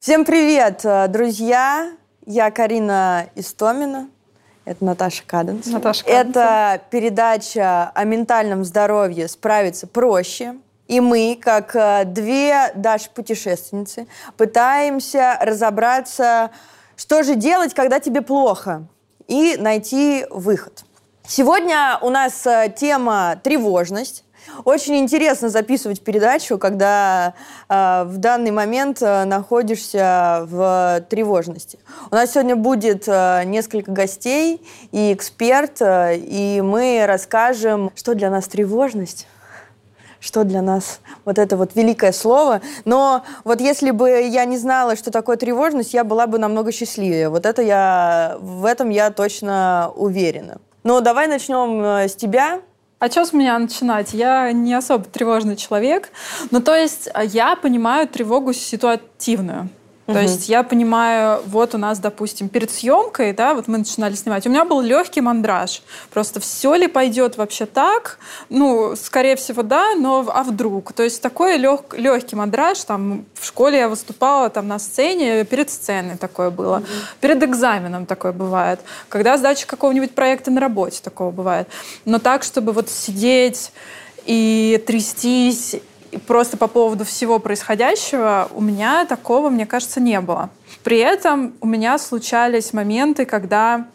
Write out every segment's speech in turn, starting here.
Всем привет, э, друзья! Я Карина Истомина. Это Наташа Каденс. Наташа Каденс. Это передача о ментальном здоровье «Справиться проще». И мы, как э, две Даши-путешественницы, пытаемся разобраться, что же делать, когда тебе плохо, и найти выход. Сегодня у нас э, тема «тревожность». Очень интересно записывать передачу, когда э, в данный момент э, находишься в тревожности. У нас сегодня будет э, несколько гостей и эксперт, э, и мы расскажем, что для нас тревожность что для нас вот это вот великое слово. Но вот если бы я не знала, что такое тревожность, я была бы намного счастливее. Вот это я, в этом я точно уверена. Ну, давай начнем э, с тебя. А что с меня начинать? Я не особо тревожный человек. Ну, то есть а, я понимаю тревогу ситуативную. То есть я понимаю, вот у нас, допустим, перед съемкой, да, вот мы начинали снимать, у меня был легкий мандраж. Просто все ли пойдет вообще так? Ну, скорее всего, да, но а вдруг? То есть такой лег, легкий мандраж, там в школе я выступала там на сцене, перед сценой такое было, угу. перед экзаменом такое бывает, когда сдача какого-нибудь проекта на работе такого бывает. Но так, чтобы вот сидеть и трястись просто по поводу всего происходящего у меня такого, мне кажется, не было. При этом у меня случались моменты, когда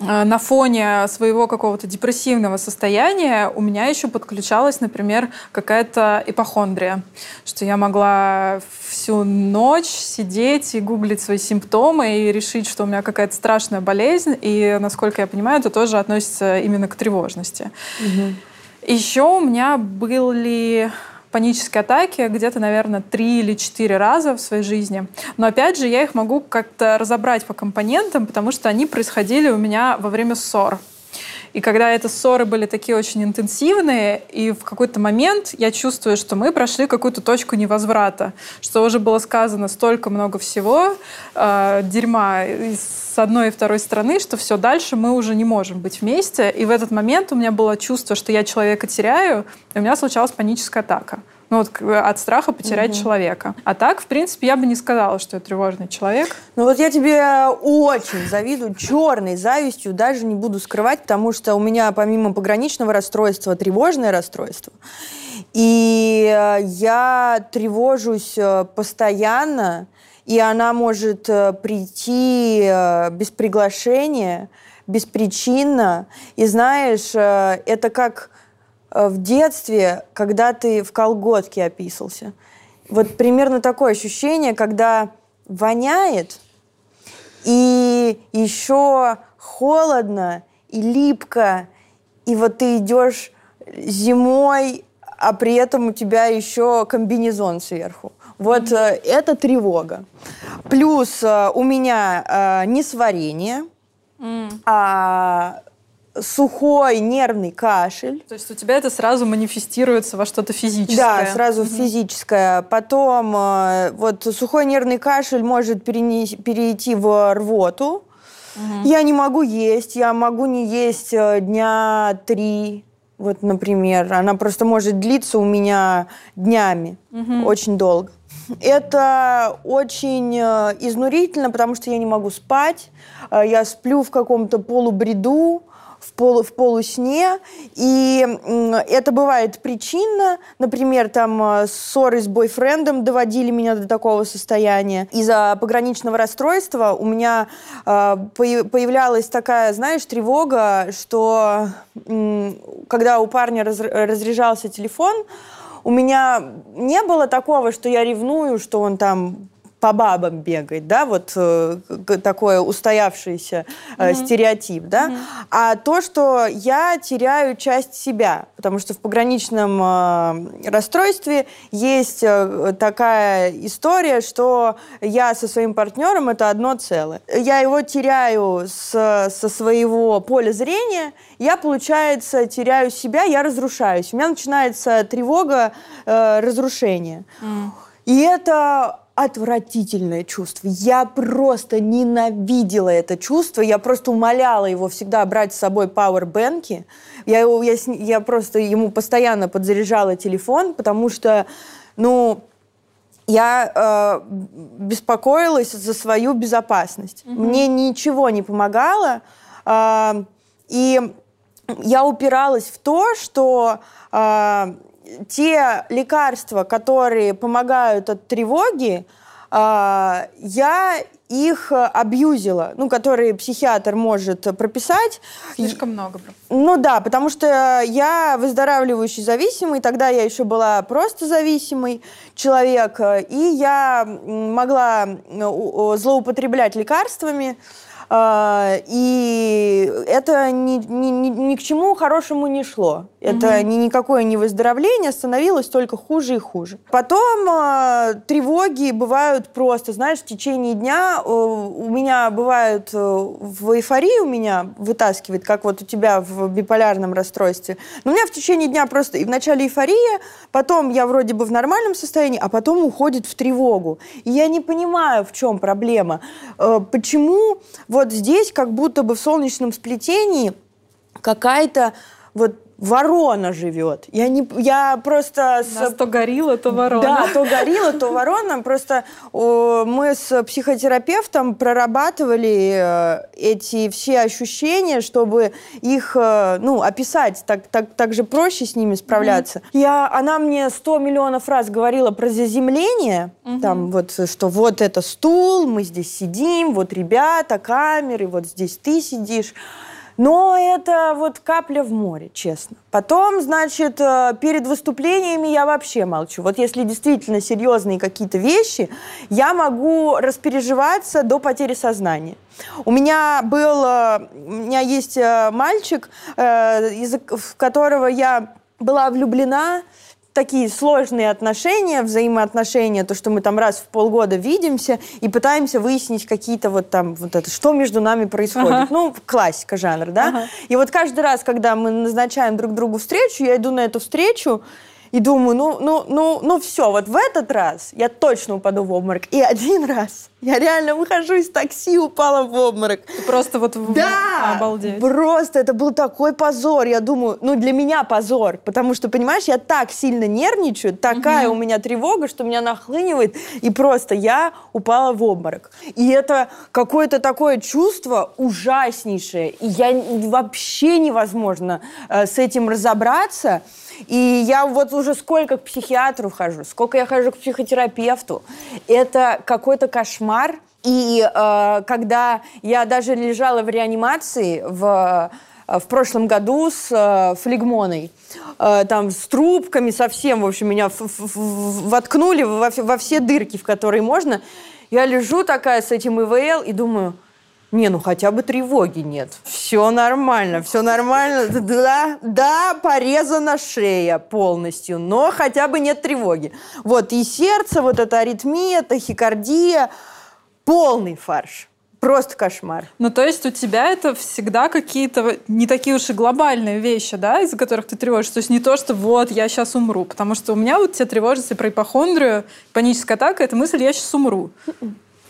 э, на фоне своего какого-то депрессивного состояния у меня еще подключалась, например, какая-то ипохондрия, что я могла всю ночь сидеть и гуглить свои симптомы и решить, что у меня какая-то страшная болезнь, и, насколько я понимаю, это тоже относится именно к тревожности. Угу. Еще у меня были панические атаки где-то, наверное, три или четыре раза в своей жизни. Но опять же, я их могу как-то разобрать по компонентам, потому что они происходили у меня во время ссор. И когда это ссоры были такие очень интенсивные, и в какой-то момент я чувствую, что мы прошли какую-то точку невозврата, что уже было сказано столько много всего, э, дерьма с одной и второй стороны, что все, дальше мы уже не можем быть вместе. И в этот момент у меня было чувство, что я человека теряю, и у меня случалась паническая атака ну, вот, от страха потерять угу. человека. А так, в принципе, я бы не сказала, что я тревожный человек. Ну вот я тебе очень завидую, черной завистью, даже не буду скрывать, потому что у меня помимо пограничного расстройства тревожное расстройство. И э, я тревожусь э, постоянно, и она может э, прийти без приглашения, беспричинно. И знаешь, это как в детстве, когда ты в колготке описался. Вот примерно такое ощущение, когда воняет, и еще холодно, и липко, и вот ты идешь зимой, а при этом у тебя еще комбинезон сверху. Вот mm-hmm. это тревога. Плюс э, у меня э, несварение, mm. а сухой нервный кашель. То есть у тебя это сразу манифестируется во что-то физическое? Да, сразу угу. физическое. Потом э, вот сухой нервный кашель может перейти в рвоту. Угу. Я не могу есть, я могу не есть э, дня три, вот, например. Она просто может длиться у меня днями, угу. очень долго. Это очень э, изнурительно, потому что я не могу спать. Я сплю в каком-то полубреду в, полу, в полусне, и это бывает причинно, например, там э, ссоры с бойфрендом доводили меня до такого состояния. Из-за пограничного расстройства у меня э, появлялась такая, знаешь, тревога, что когда у парня раз, разряжался телефон, у меня не было такого, что я ревную, что он там по бабам бегать, да, вот э, такой устоявшийся э, mm-hmm. стереотип, да, mm-hmm. а то, что я теряю часть себя, потому что в пограничном э, расстройстве есть э, такая история, что я со своим партнером это одно целое. Я его теряю с, со своего поля зрения, я, получается, теряю себя, я разрушаюсь. У меня начинается тревога э, разрушения. Mm. И это отвратительное чувство. Я просто ненавидела это чувство. Я просто умоляла его всегда брать с собой пауэрбэнки. Я, его, я, я просто ему постоянно подзаряжала телефон, потому что, ну, я э, беспокоилась за свою безопасность. Mm-hmm. Мне ничего не помогало. Э, и я упиралась в то, что э, те лекарства, которые помогают от тревоги, э, я их абьюзила, ну, которые психиатр может прописать. Слишком много. Ну да, потому что я выздоравливающий зависимый, тогда я еще была просто зависимый человек, и я могла злоупотреблять лекарствами, а, и это ни, ни, ни, ни к чему хорошему не шло. Это угу. ни, никакое не выздоровление, становилось только хуже и хуже. Потом э, тревоги бывают просто, знаешь, в течение дня э, у меня бывают э, в эйфории у меня вытаскивает, как вот у тебя в биполярном расстройстве. Но у меня в течение дня просто и в начале эйфория, потом я вроде бы в нормальном состоянии, а потом уходит в тревогу. И я не понимаю, в чем проблема. Э, почему вот вот здесь как будто бы в солнечном сплетении какая-то вот ворона живет. Я, не, я просто... С... Нас то горилла, то ворона. Да, то горилла, то ворона. Просто о, мы с психотерапевтом прорабатывали э, эти все ощущения, чтобы их, э, ну, описать. Так, так, так же проще с ними справляться. Mm-hmm. Я, она мне сто миллионов раз говорила про заземление. Mm-hmm. Там вот, что вот это стул, мы здесь сидим, вот ребята, камеры, вот здесь ты сидишь. Но это вот капля в море, честно. Потом, значит, э, перед выступлениями я вообще молчу. Вот если действительно серьезные какие-то вещи, я могу распереживаться до потери сознания. У меня был, э, у меня есть э, мальчик, в которого я была влюблена, такие сложные отношения, взаимоотношения, то, что мы там раз в полгода видимся и пытаемся выяснить какие-то вот там, вот это, что между нами происходит. Ага. Ну, классика жанра, да? Ага. И вот каждый раз, когда мы назначаем друг другу встречу, я иду на эту встречу, и думаю, ну, ну, ну, ну все, вот в этот раз я точно упаду в обморок. И один раз я реально выхожу из такси, упала в обморок. Ты просто вот в... Да! Обалдеть. Просто это был такой позор. Я думаю, ну для меня позор. Потому что, понимаешь, я так сильно нервничаю, такая угу. у меня тревога, что меня нахлынивает. И просто я упала в обморок. И это какое-то такое чувство ужаснейшее. И я вообще невозможно э, с этим разобраться. И я вот уже сколько к психиатру хожу, сколько я хожу к психотерапевту. Это какой-то кошмар. И э, когда я даже лежала в реанимации в, э, в прошлом году с э, флегмоной, э, там с трубками совсем, в общем, меня воткнули во, во все дырки, в которые можно, я лежу такая с этим ИВЛ и думаю, не, ну хотя бы тревоги нет. Все нормально, все нормально. Да, да, порезана шея полностью, но хотя бы нет тревоги. Вот, и сердце, вот эта аритмия, тахикардия, полный фарш. Просто кошмар. Ну, то есть у тебя это всегда какие-то не такие уж и глобальные вещи, да, из-за которых ты тревожишься. То есть не то, что вот, я сейчас умру. Потому что у меня вот все тревожится про ипохондрию, паническая атака, это мысль, я сейчас умру.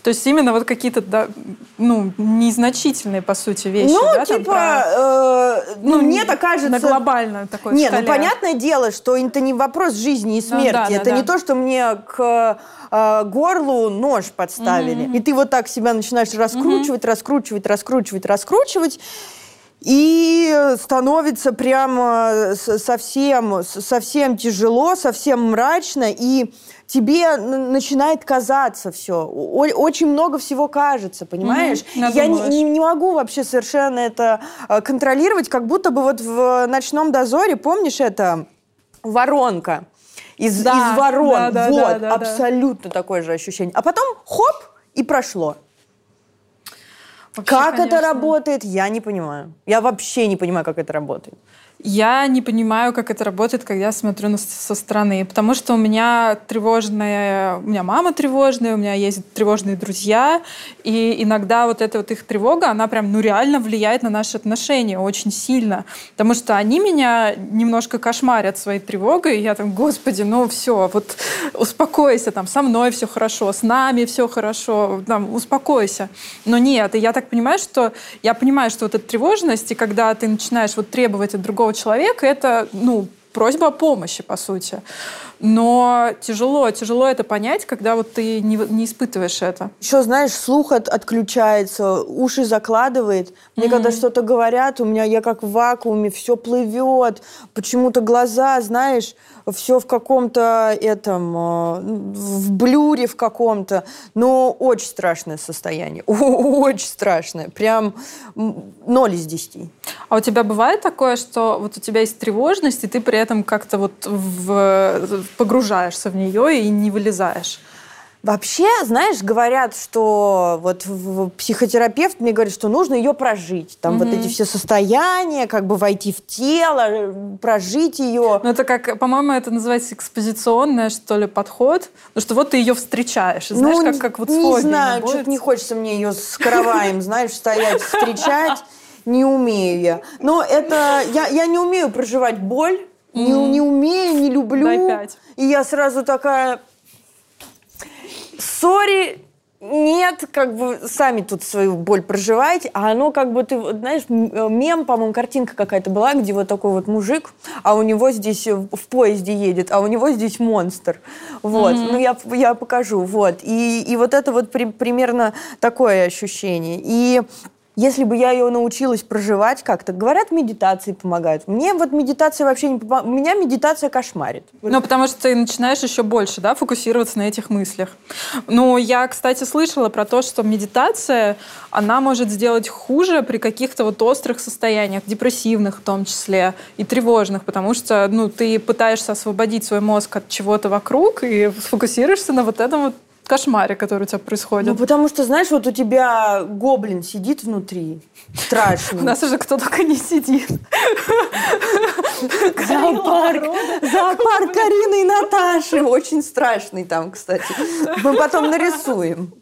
То есть именно вот какие-то, да, ну, незначительные, по сути, вещи. Ну, да, типа, про... э, ну, ну, мне так кажется... На глобально такой Нет, ну, понятное дело, что это не вопрос жизни и смерти. Ну, да, это да, не да. то, что мне к э, горлу нож подставили. Mm-hmm. И ты вот так себя начинаешь раскручивать, mm-hmm. раскручивать, раскручивать, раскручивать. И становится прямо совсем, совсем тяжело, совсем мрачно. И тебе начинает казаться все. Очень много всего кажется, понимаешь? Mm-hmm. Я не, не, не могу вообще совершенно это э, контролировать, как будто бы вот в «Ночном дозоре», помнишь это, воронка из, да, из ворон. Да, да, вот, да, да, абсолютно да. такое же ощущение. А потом хоп, и прошло. Вообще, как конечно. это работает, я не понимаю. Я вообще не понимаю, как это работает. Я не понимаю, как это работает, когда я смотрю на, со стороны, потому что у меня тревожная, у меня мама тревожная, у меня есть тревожные друзья, и иногда вот эта вот их тревога, она прям, ну, реально влияет на наши отношения очень сильно, потому что они меня немножко кошмарят своей тревогой, и я там, господи, ну, все, вот успокойся, там, со мной все хорошо, с нами все хорошо, там, успокойся. Но нет, и я так понимаю, что, я понимаю, что вот эта тревожность, и когда ты начинаешь вот требовать от другого человека, это, ну, просьба о помощи, по сути. Но тяжело, тяжело это понять, когда вот ты не, не испытываешь это. Еще, знаешь, слух от, отключается, уши закладывает. Мне mm-hmm. когда что-то говорят, у меня я как в вакууме, все плывет, почему-то глаза, знаешь, все в каком-то этом, э, в блюре в каком-то. Но очень страшное состояние. Очень страшное. Прям ноль из десяти. А у тебя бывает такое, что вот у тебя есть тревожность, и ты при этом как-то вот в, погружаешься в нее и не вылезаешь? Вообще, знаешь, говорят, что вот психотерапевт мне говорит, что нужно ее прожить. Там mm-hmm. вот эти все состояния, как бы войти в тело, прожить ее. Ну, это как, по-моему, это называется экспозиционный, что ли, подход. Ну, что вот ты ее встречаешь. И, знаешь, ну, как, как вот Не знаю, что-то не хочется мне ее с караваем, знаешь, стоять, встречать. Не умею я. Но это... Я, я не умею проживать боль. Не, не умею, не люблю. Дай пять. И я сразу такая сори, нет, как бы сами тут свою боль проживаете, а оно как бы ты, знаешь, мем, по-моему, картинка какая-то была, где вот такой вот мужик, а у него здесь в поезде едет, а у него здесь монстр. Вот, mm-hmm. ну я, я покажу, вот. И, и вот это вот при, примерно такое ощущение. И если бы я ее научилась проживать как-то, говорят, медитации помогают. Мне вот медитация вообще не помогает. Меня медитация кошмарит. Ну, потому что ты начинаешь еще больше, да, фокусироваться на этих мыслях. Ну, я, кстати, слышала про то, что медитация, она может сделать хуже при каких-то вот острых состояниях, депрессивных в том числе, и тревожных, потому что, ну, ты пытаешься освободить свой мозг от чего-то вокруг и сфокусируешься на вот этом вот кошмаре, который у тебя происходит. Ну, потому что, знаешь, вот у тебя гоблин сидит внутри. Страшный. У нас уже кто только не сидит. Зоопарк. Зоопарк Карины и Наташи. Очень страшный там, кстати. Мы потом нарисуем.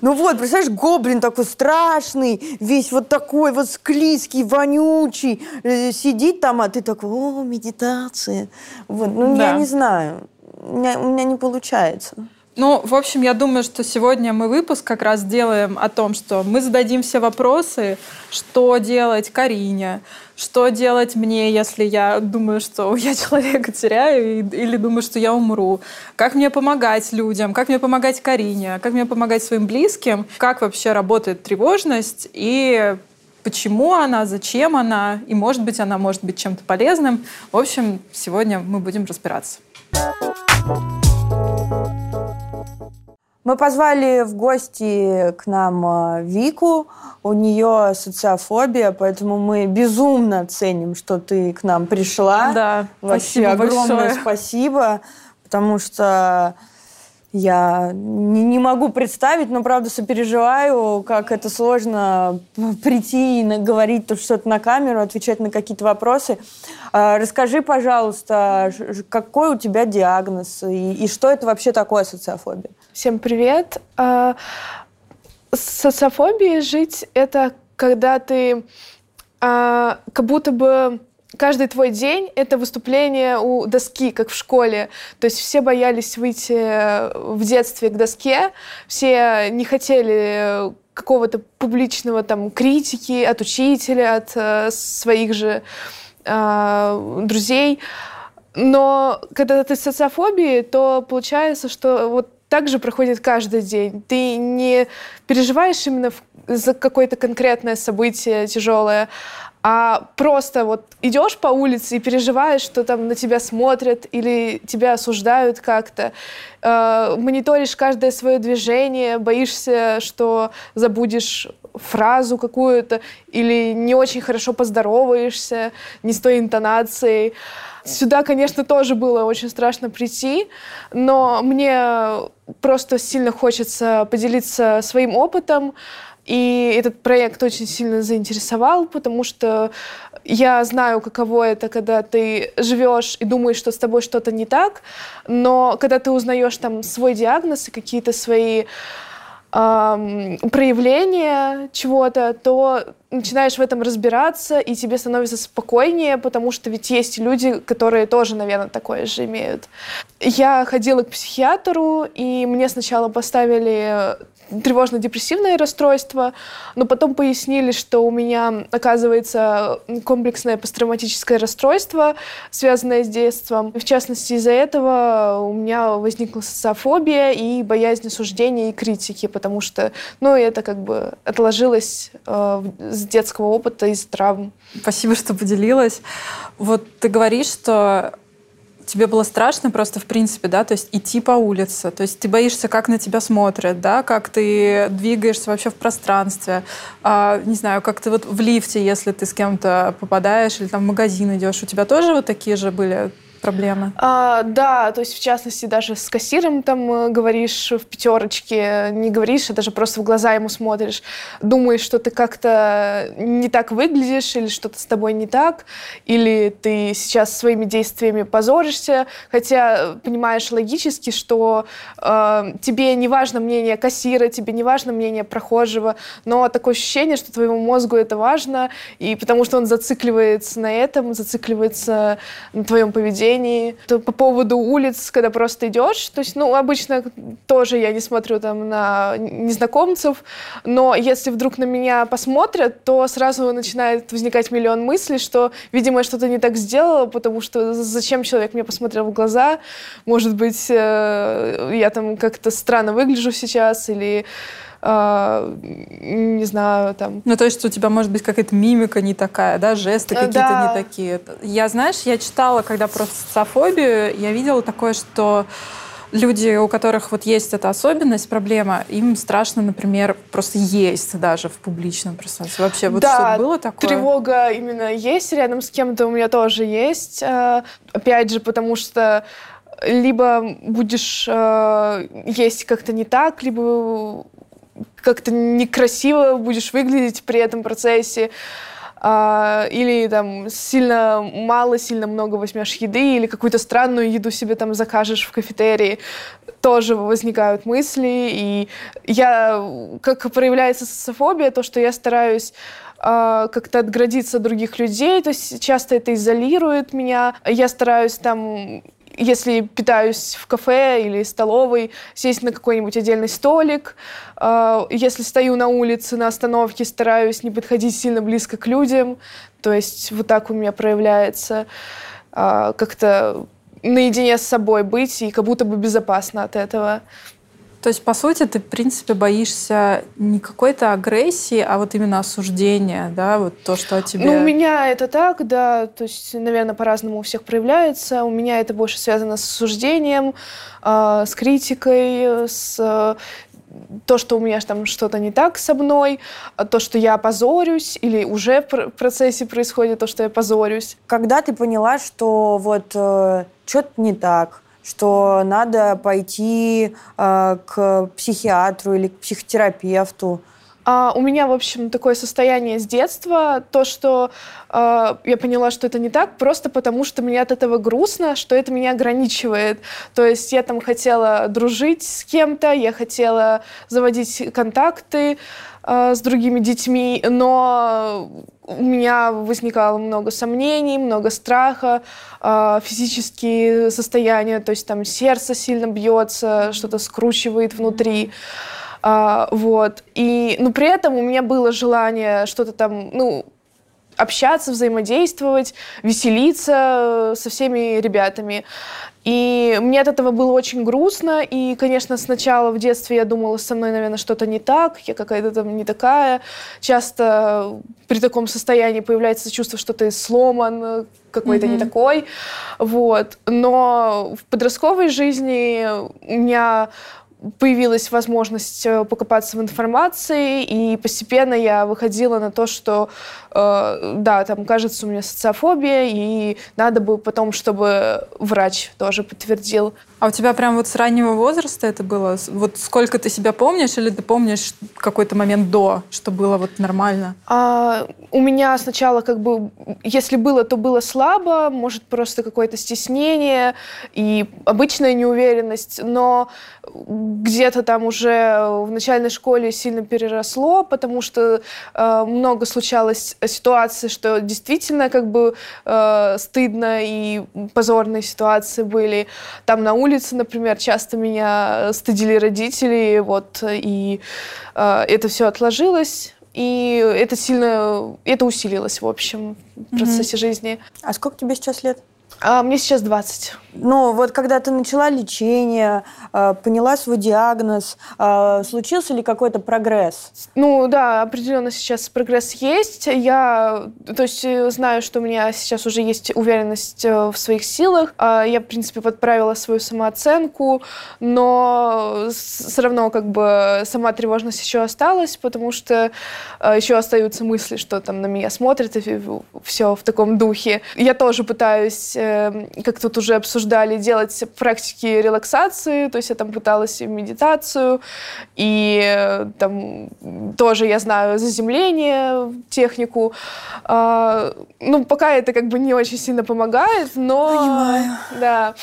Ну вот, представляешь, гоблин такой страшный, весь вот такой вот склизкий, вонючий, э, сидит там, а ты такой, о, медитация. Вот, ну да. я не знаю, у меня, у меня не получается. Ну, в общем, я думаю, что сегодня мы выпуск как раз делаем о том, что мы зададим все вопросы, что делать Карине, что делать мне, если я думаю, что я человека теряю или думаю, что я умру, как мне помогать людям, как мне помогать Карине, как мне помогать своим близким, как вообще работает тревожность и почему она, зачем она, и, может быть, она может быть чем-то полезным. В общем, сегодня мы будем разбираться. Мы позвали в гости к нам э, Вику. У нее социофобия, поэтому мы безумно ценим, что ты к нам пришла. Да, Вообще спасибо огромное большое. спасибо, потому что я не, не могу представить, но правда сопереживаю, как это сложно прийти и говорить что-то на камеру, отвечать на какие-то вопросы. А, расскажи, пожалуйста, какой у тебя диагноз и, и что это вообще такое социофобия? Всем привет. А, социофобией жить — это когда ты а, как будто бы каждый твой день — это выступление у доски, как в школе. То есть все боялись выйти в детстве к доске, все не хотели какого-то публичного там критики от учителя, от э, своих же э, друзей. Но когда ты с социофобией, то получается, что вот так же проходит каждый день. Ты не переживаешь именно за какое-то конкретное событие тяжелое, а просто вот идешь по улице и переживаешь, что там на тебя смотрят или тебя осуждают как-то, э, мониторишь каждое свое движение, боишься, что забудешь фразу какую-то или не очень хорошо поздороваешься, не с той интонацией. Сюда, конечно, тоже было очень страшно прийти, но мне просто сильно хочется поделиться своим опытом, И этот проект очень сильно заинтересовал, потому что я знаю, каково это, когда ты живешь и думаешь, что с тобой что-то не так, но когда ты узнаешь там свой диагноз и какие-то свои проявления чего-то, то начинаешь в этом разбираться, и тебе становится спокойнее, потому что ведь есть люди, которые тоже, наверное, такое же имеют. Я ходила к психиатру, и мне сначала поставили тревожно-депрессивное расстройство, но потом пояснили, что у меня, оказывается, комплексное посттравматическое расстройство, связанное с детством. В частности, из-за этого у меня возникла социофобия и боязнь осуждения и критики, потому что, ну, это как бы отложилось э, с детского опыта из травм. Спасибо, что поделилась. Вот ты говоришь, что тебе было страшно просто в принципе, да, то есть идти по улице, то есть ты боишься, как на тебя смотрят, да, как ты двигаешься вообще в пространстве, а, не знаю, как ты вот в лифте, если ты с кем-то попадаешь или там в магазин идешь, у тебя тоже вот такие же были проблемы? А, да, то есть в частности даже с кассиром там э, говоришь в пятерочке, не говоришь, а даже просто в глаза ему смотришь, думаешь, что ты как-то не так выглядишь или что-то с тобой не так, или ты сейчас своими действиями позоришься, хотя понимаешь логически, что э, тебе не важно мнение кассира, тебе не важно мнение прохожего, но такое ощущение, что твоему мозгу это важно, и потому что он зацикливается на этом, зацикливается на твоем поведении, поведении. То по поводу улиц, когда просто идешь, то есть, ну, обычно тоже я не смотрю там на незнакомцев, но если вдруг на меня посмотрят, то сразу начинает возникать миллион мыслей, что, видимо, я что-то не так сделала, потому что зачем человек мне посмотрел в глаза? Может быть, э, я там как-то странно выгляжу сейчас или э, не знаю, там... Ну, то есть у тебя может быть какая-то мимика не такая, да, жесты э, какие-то да. не такие. Я, знаешь, я читала, когда про социофобию, я видела такое, что люди, у которых вот есть эта особенность, проблема, им страшно, например, просто есть даже в публичном пространстве. Вообще, вот да, что было такое? тревога именно есть рядом с кем-то, у меня тоже есть. Э, опять же, потому что либо будешь э, есть как-то не так, либо как-то некрасиво будешь выглядеть при этом процессе, а, или там сильно мало, сильно много возьмешь еды, или какую-то странную еду себе там закажешь в кафетерии, тоже возникают мысли. И я, как проявляется социофобия, то, что я стараюсь а, как-то отградиться от других людей, то есть часто это изолирует меня. Я стараюсь там если питаюсь в кафе или столовой, сесть на какой-нибудь отдельный столик. А, если стою на улице, на остановке, стараюсь не подходить сильно близко к людям. То есть вот так у меня проявляется а, как-то наедине с собой быть и как будто бы безопасно от этого. То есть, по сути, ты, в принципе, боишься не какой-то агрессии, а вот именно осуждения, да, вот то, что о тебе... Ну, у меня это так, да, то есть, наверное, по-разному у всех проявляется. У меня это больше связано с осуждением, э, с критикой, с э, то, что у меня там что-то не так со мной, то, что я позорюсь, или уже в процессе происходит то, что я позорюсь. Когда ты поняла, что вот э, что-то не так, что надо пойти э, к психиатру или к психотерапевту. А, у меня, в общем, такое состояние с детства, то, что э, я поняла, что это не так, просто потому что мне от этого грустно, что это меня ограничивает. То есть я там хотела дружить с кем-то, я хотела заводить контакты э, с другими детьми, но у меня возникало много сомнений, много страха, э, физические состояния, то есть там сердце сильно бьется, что-то скручивает внутри. А, вот. И, но при этом у меня было желание что-то там, ну, общаться, взаимодействовать, веселиться со всеми ребятами. И мне от этого было очень грустно. И, конечно, сначала в детстве я думала, со мной, наверное, что-то не так, я какая-то там не такая. Часто при таком состоянии появляется чувство, что ты сломан, какой-то mm-hmm. не такой. Вот. Но в подростковой жизни у меня появилась возможность э, покопаться в информации, и постепенно я выходила на то, что, э, да, там, кажется, у меня социофобия, и надо бы потом, чтобы врач тоже подтвердил. А у тебя прям вот с раннего возраста это было? Вот сколько ты себя помнишь, или ты помнишь какой-то момент до, что было вот нормально? А, у меня сначала как бы, если было, то было слабо, может, просто какое-то стеснение и обычная неуверенность, но где-то там уже в начальной школе сильно переросло, потому что э, много случалось ситуаций, что действительно как бы э, стыдно и позорные ситуации были. Там на улице, например, часто меня стыдили родители, вот, и э, это все отложилось. И это сильно, это усилилось, в общем, в процессе mm-hmm. жизни. А сколько тебе сейчас лет? А, мне сейчас 20. Ну, вот когда ты начала лечение, а, поняла свой диагноз, а, случился ли какой-то прогресс? Ну, да, определенно сейчас прогресс есть. Я, то есть, э, знаю, что у меня сейчас уже есть уверенность э, в своих силах. Я, в принципе, подправила свою самооценку, но все равно, как бы, сама тревожность еще осталась, потому что э, еще остаются мысли, что там на меня смотрят, и все в таком духе. Я тоже пытаюсь как тут уже обсуждали, делать практики релаксации, то есть я там пыталась и медитацию, и э, там тоже я знаю заземление, технику. А, ну, пока это как бы не очень сильно помогает, но... Понимаю. Да.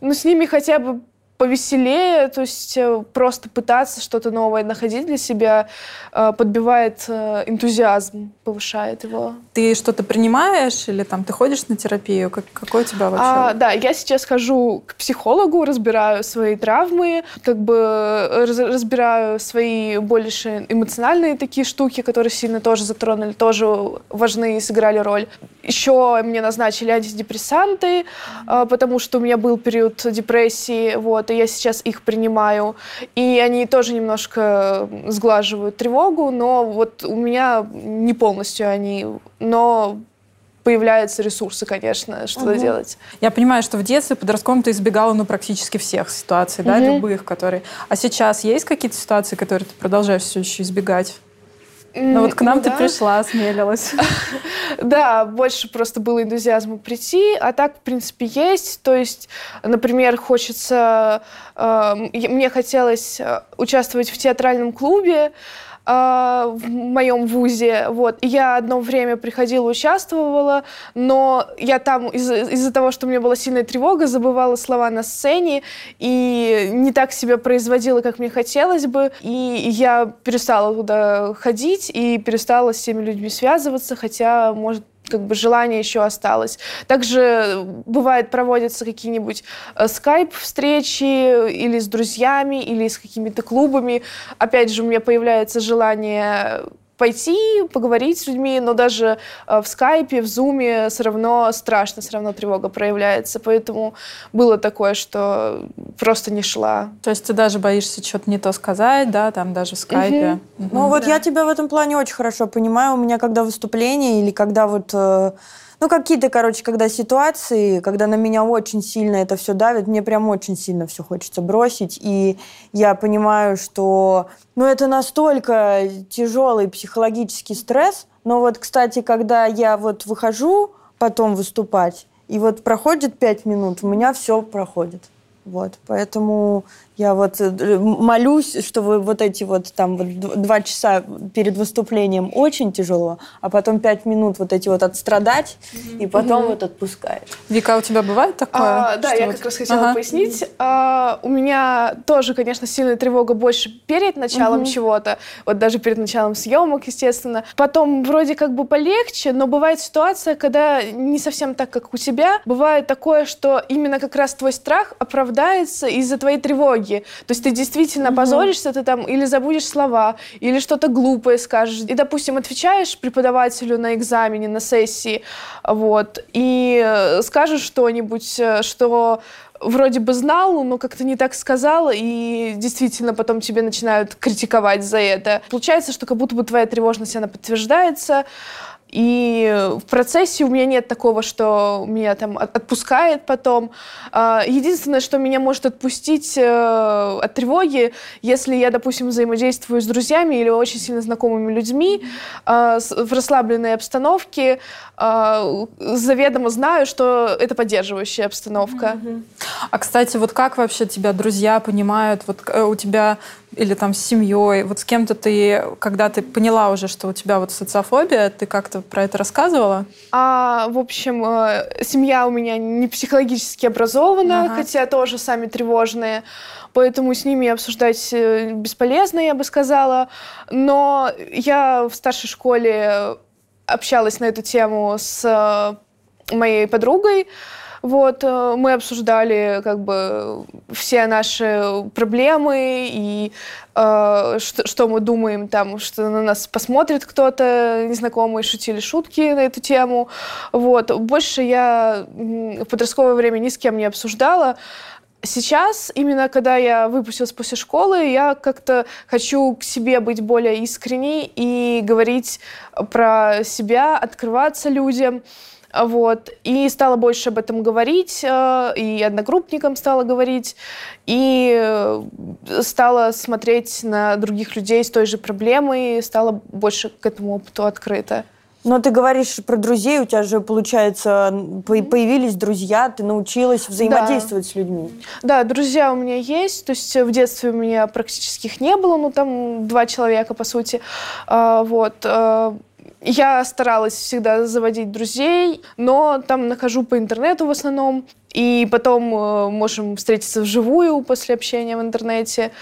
Но с ними хотя бы повеселее, то есть э, просто пытаться что-то новое находить для себя э, подбивает э, энтузиазм, повышает его. Ты что-то принимаешь или там ты ходишь на терапию? Как, какой у тебя вообще? А, да, я сейчас хожу к психологу, разбираю свои травмы, как бы раз, разбираю свои больше эмоциональные такие штуки, которые сильно тоже затронули, тоже важны и сыграли роль. Еще мне назначили антидепрессанты, потому что у меня был период депрессии, вот, что я сейчас их принимаю, и они тоже немножко сглаживают тревогу, но вот у меня не полностью они, но появляются ресурсы, конечно, что-то угу. делать. Я понимаю, что в детстве, подростком ты избегала ну, практически всех ситуаций, угу. да, любых, которые... А сейчас есть какие-то ситуации, которые ты продолжаешь все еще избегать? Ну вот к нам ну, ты да. пришла, осмелилась. Да, больше просто было энтузиазма прийти, а так, в принципе, есть. То есть, например, хочется... Э, мне хотелось э, участвовать в театральном клубе, в моем вузе. Вот. я одно время приходила, участвовала, но я там из- из-за того, что у меня была сильная тревога, забывала слова на сцене и не так себя производила, как мне хотелось бы. И я перестала туда ходить и перестала с теми людьми связываться, хотя, может, как бы желание еще осталось. Также бывает проводятся какие-нибудь э, скайп-встречи или с друзьями, или с какими-то клубами. Опять же, у меня появляется желание пойти, поговорить с людьми, но даже э, в скайпе, в зуме все равно страшно, все равно тревога проявляется. Поэтому было такое, что просто не шла. То есть ты даже боишься что-то не то сказать, да, там даже в скайпе? Угу. Угу. Ну вот да. я тебя в этом плане очень хорошо понимаю. У меня когда выступление или когда вот э, ну, какие-то, короче, когда ситуации, когда на меня очень сильно это все давит, мне прям очень сильно все хочется бросить. И я понимаю, что, ну, это настолько тяжелый психологический стресс. Но вот, кстати, когда я вот выхожу потом выступать, и вот проходит пять минут, у меня все проходит. Вот, поэтому я вот э, молюсь, что вы вот эти вот там вот два часа перед выступлением очень тяжело, а потом пять минут вот эти вот отстрадать mm-hmm. и потом mm-hmm. вот отпускает. Вика, у тебя бывает такое? А, да, я вот... как раз хотела ага. пояснить. А, у меня тоже, конечно, сильная тревога больше перед началом mm-hmm. чего-то, вот даже перед началом съемок, естественно. Потом вроде как бы полегче, но бывает ситуация, когда не совсем так, как у тебя. Бывает такое, что именно как раз твой страх оправдается из-за твоей тревоги. То есть ты действительно угу. позоришься, ты там или забудешь слова, или что-то глупое скажешь. И, допустим, отвечаешь преподавателю на экзамене, на сессии, вот, и э, скажешь что-нибудь, э, что вроде бы знал, но как-то не так сказал, и действительно потом тебе начинают критиковать за это. Получается, что как будто бы твоя тревожность, она подтверждается, и в процессе у меня нет такого, что меня там отпускает потом. А, единственное, что меня может отпустить э, от тревоги, если я, допустим, взаимодействую с друзьями или очень сильно знакомыми людьми а, в расслабленной обстановке, а, заведомо знаю, что это поддерживающая обстановка. А, кстати, вот как вообще тебя друзья понимают? Вот э, у тебя или там с семьей, вот с кем-то ты, когда ты поняла уже, что у тебя вот социофобия, ты как-то про это рассказывала? А, в общем, э, семья у меня не психологически образована, ага. хотя тоже сами тревожные, поэтому с ними обсуждать э, бесполезно, я бы сказала. Но я в старшей школе общалась на эту тему с э, моей подругой, вот, э, мы обсуждали как бы все наши проблемы и э, что, что мы думаем там, что на нас посмотрит кто-то незнакомый, шутили шутки на эту тему. Вот. Больше я в подростковое время ни с кем не обсуждала. Сейчас, именно когда я выпустилась после школы, я как-то хочу к себе быть более искренней и говорить про себя, открываться людям. Вот. И стала больше об этом говорить, э, и одногруппникам стала говорить, и э, стала смотреть на других людей с той же проблемой, стала больше к этому опыту открыта. Но ты говоришь про друзей, у тебя же, получается, появились друзья, ты научилась взаимодействовать да. с людьми. Да, друзья у меня есть, то есть в детстве у меня практически их не было, ну там два человека, по сути. А, вот. Я старалась всегда заводить друзей, но там нахожу по интернету в основном. И потом э, можем встретиться вживую после общения в интернете.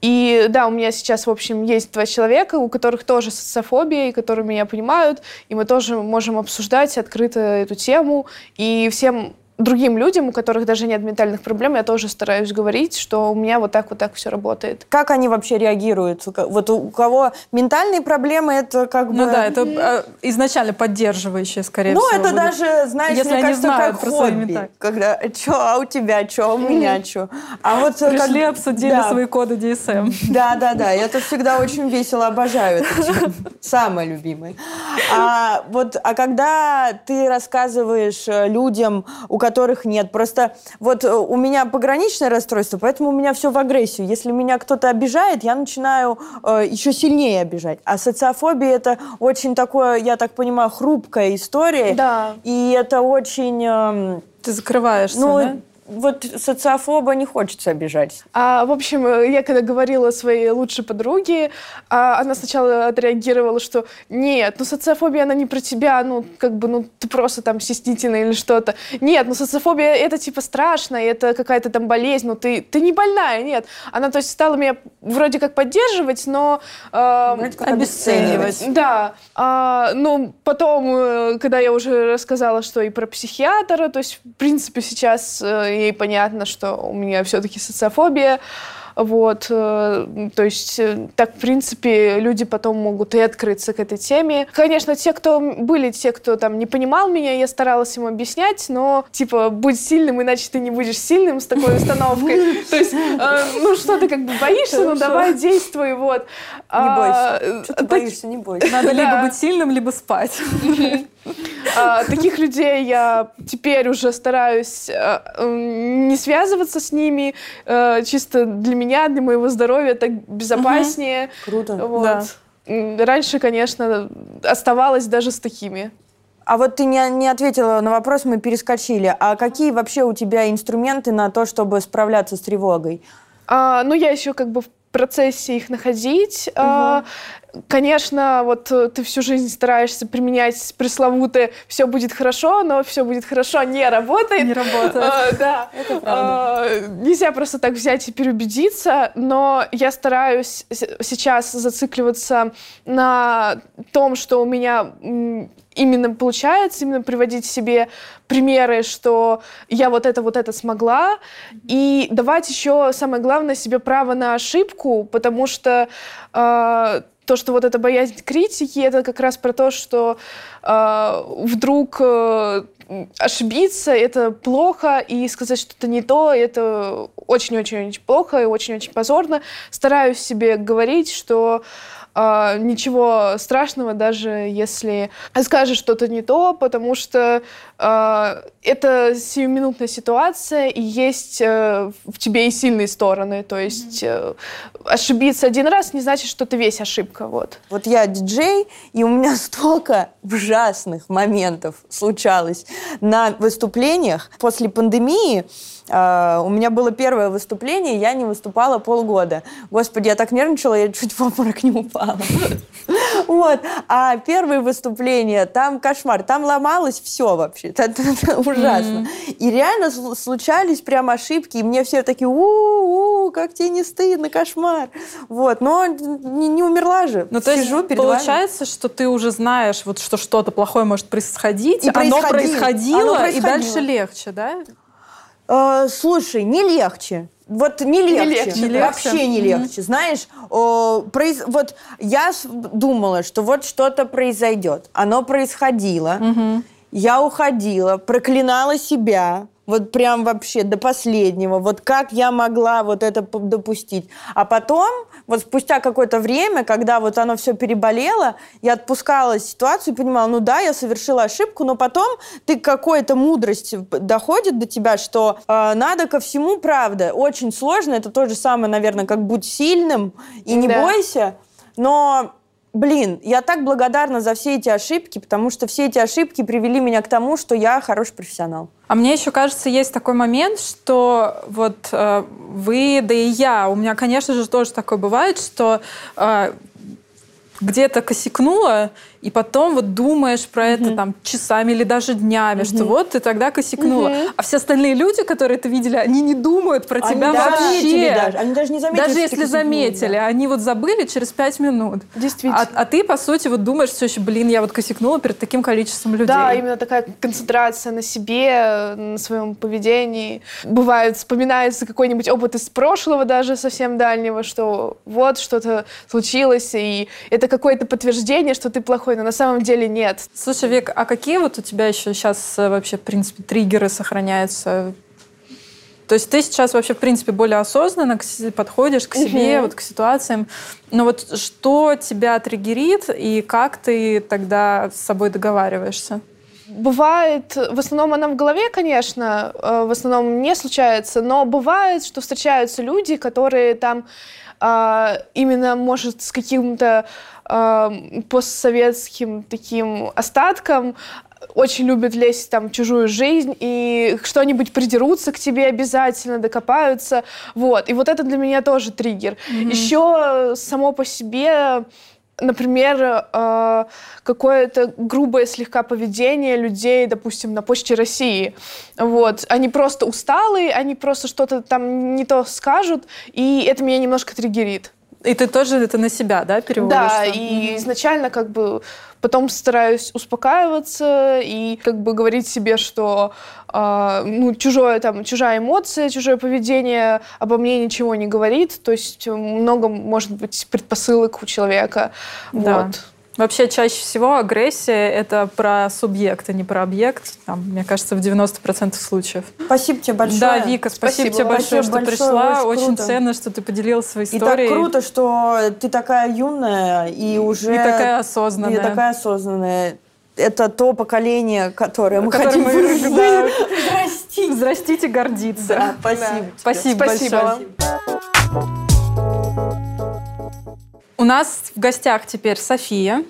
И да, у меня сейчас, в общем, есть два человека, у которых тоже социофобия, и которые меня понимают, и мы тоже можем обсуждать открыто эту тему. И всем другим людям, у которых даже нет ментальных проблем, я тоже стараюсь говорить, что у меня вот так вот так все работает. Как они вообще реагируют? Вот у кого ментальные проблемы, это как ну бы... Ну да, это а, изначально поддерживающие, скорее ну, всего. Ну это будет. даже, знаешь, Если мне кажется, как про хобби. Когда, что, а у тебя что, а у меня что? А вот Пришли, как... обсудили да. свои коды DSM. Да, да, да, я это всегда очень весело обожаю. Это самое любимое. А, вот, а когда ты рассказываешь э, людям, у которых которых нет. Просто вот э, у меня пограничное расстройство, поэтому у меня все в агрессию. Если меня кто-то обижает, я начинаю э, еще сильнее обижать. А социофобия это очень такое, я так понимаю, хрупкая история. Да. И это очень... Э, Ты закрываешься, ну, да? Вот социофоба не хочется обижать. А, в общем, я когда говорила своей лучшей подруге, а, она сначала отреагировала, что нет, ну социофобия, она не про тебя, ну как бы, ну ты просто там стеснительная или что-то. Нет, ну социофобия это типа страшно, это какая-то там болезнь, ну ты, ты не больная, нет. Она, то есть, стала меня вроде как поддерживать, но... Э, обесценивать. Да. А, ну, потом, э, когда я уже рассказала, что и про психиатра, то есть, в принципе, сейчас э, ей понятно, что у меня все-таки социофобия. Вот, э, то есть э, так, в принципе, люди потом могут и открыться к этой теме. Конечно, те, кто были, те, кто там не понимал меня, я старалась им объяснять, но, типа, будь сильным, иначе ты не будешь сильным с такой установкой. То есть, э, ну что ты как бы боишься, ну давай действуй, вот. Не а, бойся. Что ты боишься, не бойся. Надо либо быть сильным, либо спать. А, таких людей я теперь уже стараюсь не связываться с ними, чисто для меня, для моего здоровья так безопаснее. Угу. Круто. Вот. Да. Раньше, конечно, оставалось даже с такими. А вот ты не, не ответила на вопрос, мы перескочили. А какие вообще у тебя инструменты на то, чтобы справляться с тревогой? А, ну, я еще как бы процессе их находить. Угу. Конечно, вот э, ты всю жизнь стараешься применять пресловутое «все будет хорошо», но «все будет хорошо» не работает. Не работает. А, да. Это правда. А, нельзя просто так взять и переубедиться, но я стараюсь сейчас зацикливаться на том, что у меня именно получается, именно приводить себе примеры, что я вот это, вот это смогла, и давать еще, самое главное, себе право на ошибку, потому что э, то, что вот эта боязнь критики, это как раз про то, что э, вдруг э, ошибиться это плохо, и сказать что-то не то, это очень-очень-очень плохо и очень-очень позорно. Стараюсь себе говорить, что э, ничего страшного, даже если скажешь что-то не то, потому что э, это сиюминутная ситуация, и есть э, в тебе и сильные стороны. То есть э, ошибиться один раз не значит, что ты весь ошибка. Вот. Вот я диджей, и у меня столько ужасных моментов случалось на выступлениях после пандемии. Uh, у меня было первое выступление, я не выступала полгода. Господи, я так нервничала, я чуть в обморок не упала. Вот. А первые выступления, там кошмар, там ломалось все вообще. Это, это ужасно. И реально случались прям ошибки, и мне все такие, у-у, как тебе не стыдно, кошмар. Вот. Но не, не умерла же. Ну, то есть получается, вами. что ты уже знаешь, вот, что что-то плохое может происходить, и оно происходило, оно происходило, и дальше легче, да? Э, слушай, не легче. Вот не легче, не легче, не вообще не легче. Mm-hmm. Знаешь, о, произ... вот я думала, что вот что-то произойдет. Оно происходило. Mm-hmm. Я уходила, проклинала себя, вот прям вообще до последнего. Вот как я могла вот это допустить. А потом, вот спустя какое-то время, когда вот оно все переболело, я отпускала ситуацию и понимала, ну да, я совершила ошибку, но потом ты какой-то мудрости доходит до тебя, что э, надо ко всему правда. Очень сложно, это то же самое, наверное, как будь сильным и не да. бойся. Но Блин, я так благодарна за все эти ошибки, потому что все эти ошибки привели меня к тому, что я хороший профессионал. А мне еще кажется, есть такой момент, что вот э, вы, да и я, у меня, конечно же, тоже такое бывает, что э, где-то косякнула, и потом вот думаешь про это mm-hmm. там часами или даже днями, mm-hmm. что вот ты тогда косякнула. Mm-hmm. А все остальные люди, которые это видели, они не думают про они тебя вообще. Даже. Они даже не заметили. Даже если заметили, да. они вот забыли через пять минут. Действительно. А, а ты, по сути, вот думаешь все еще, блин, я вот косякнула перед таким количеством людей. Да, именно такая концентрация на себе, на своем поведении. Бывает, вспоминается какой-нибудь опыт из прошлого, даже совсем дальнего, что вот что-то случилось, и это какое-то подтверждение, что ты плохой но на самом деле нет. Слушай, Вик, а какие вот у тебя еще сейчас э, вообще, в принципе, триггеры сохраняются? То есть ты сейчас вообще, в принципе, более осознанно подходишь к себе, угу. вот к ситуациям. Но вот что тебя триггерит и как ты тогда с собой договариваешься? Бывает, в основном она в голове, конечно, э, в основном не случается, но бывает, что встречаются люди, которые там а, именно, может, с каким-то постсоветским таким остатком, очень любят лезть там в чужую жизнь и что-нибудь придерутся к тебе обязательно, докопаются. Вот. И вот это для меня тоже триггер. Mm-hmm. Еще само по себе например, э, какое-то грубое слегка поведение людей, допустим, на Почте России. Вот. Они просто усталые, они просто что-то там не то скажут, и это меня немножко триггерит. И ты тоже это на себя, да, переводишь? Да, и mm-hmm. изначально как бы потом стараюсь успокаиваться и как бы говорить себе, что э, ну, чужое, там, чужая эмоция, чужое поведение обо мне ничего не говорит. То есть много, может быть, предпосылок у человека. Да. Вот. Вообще чаще всего агрессия — это про субъект, а не про объект. Там, мне кажется, в 90% случаев. Спасибо тебе большое. Да, Вика, спасибо, спасибо. тебе большое, спасибо что большое, пришла. Очень, очень ценно, что ты поделилась своей историей. И так круто, что ты такая юная и уже... И такая осознанная. И такая осознанная. Это то поколение, которое мы которое хотим мы, да, взрастить. Взрастить и гордиться. Да, спасибо. Да. Спасибо, спасибо большое. У нас в гостях теперь София.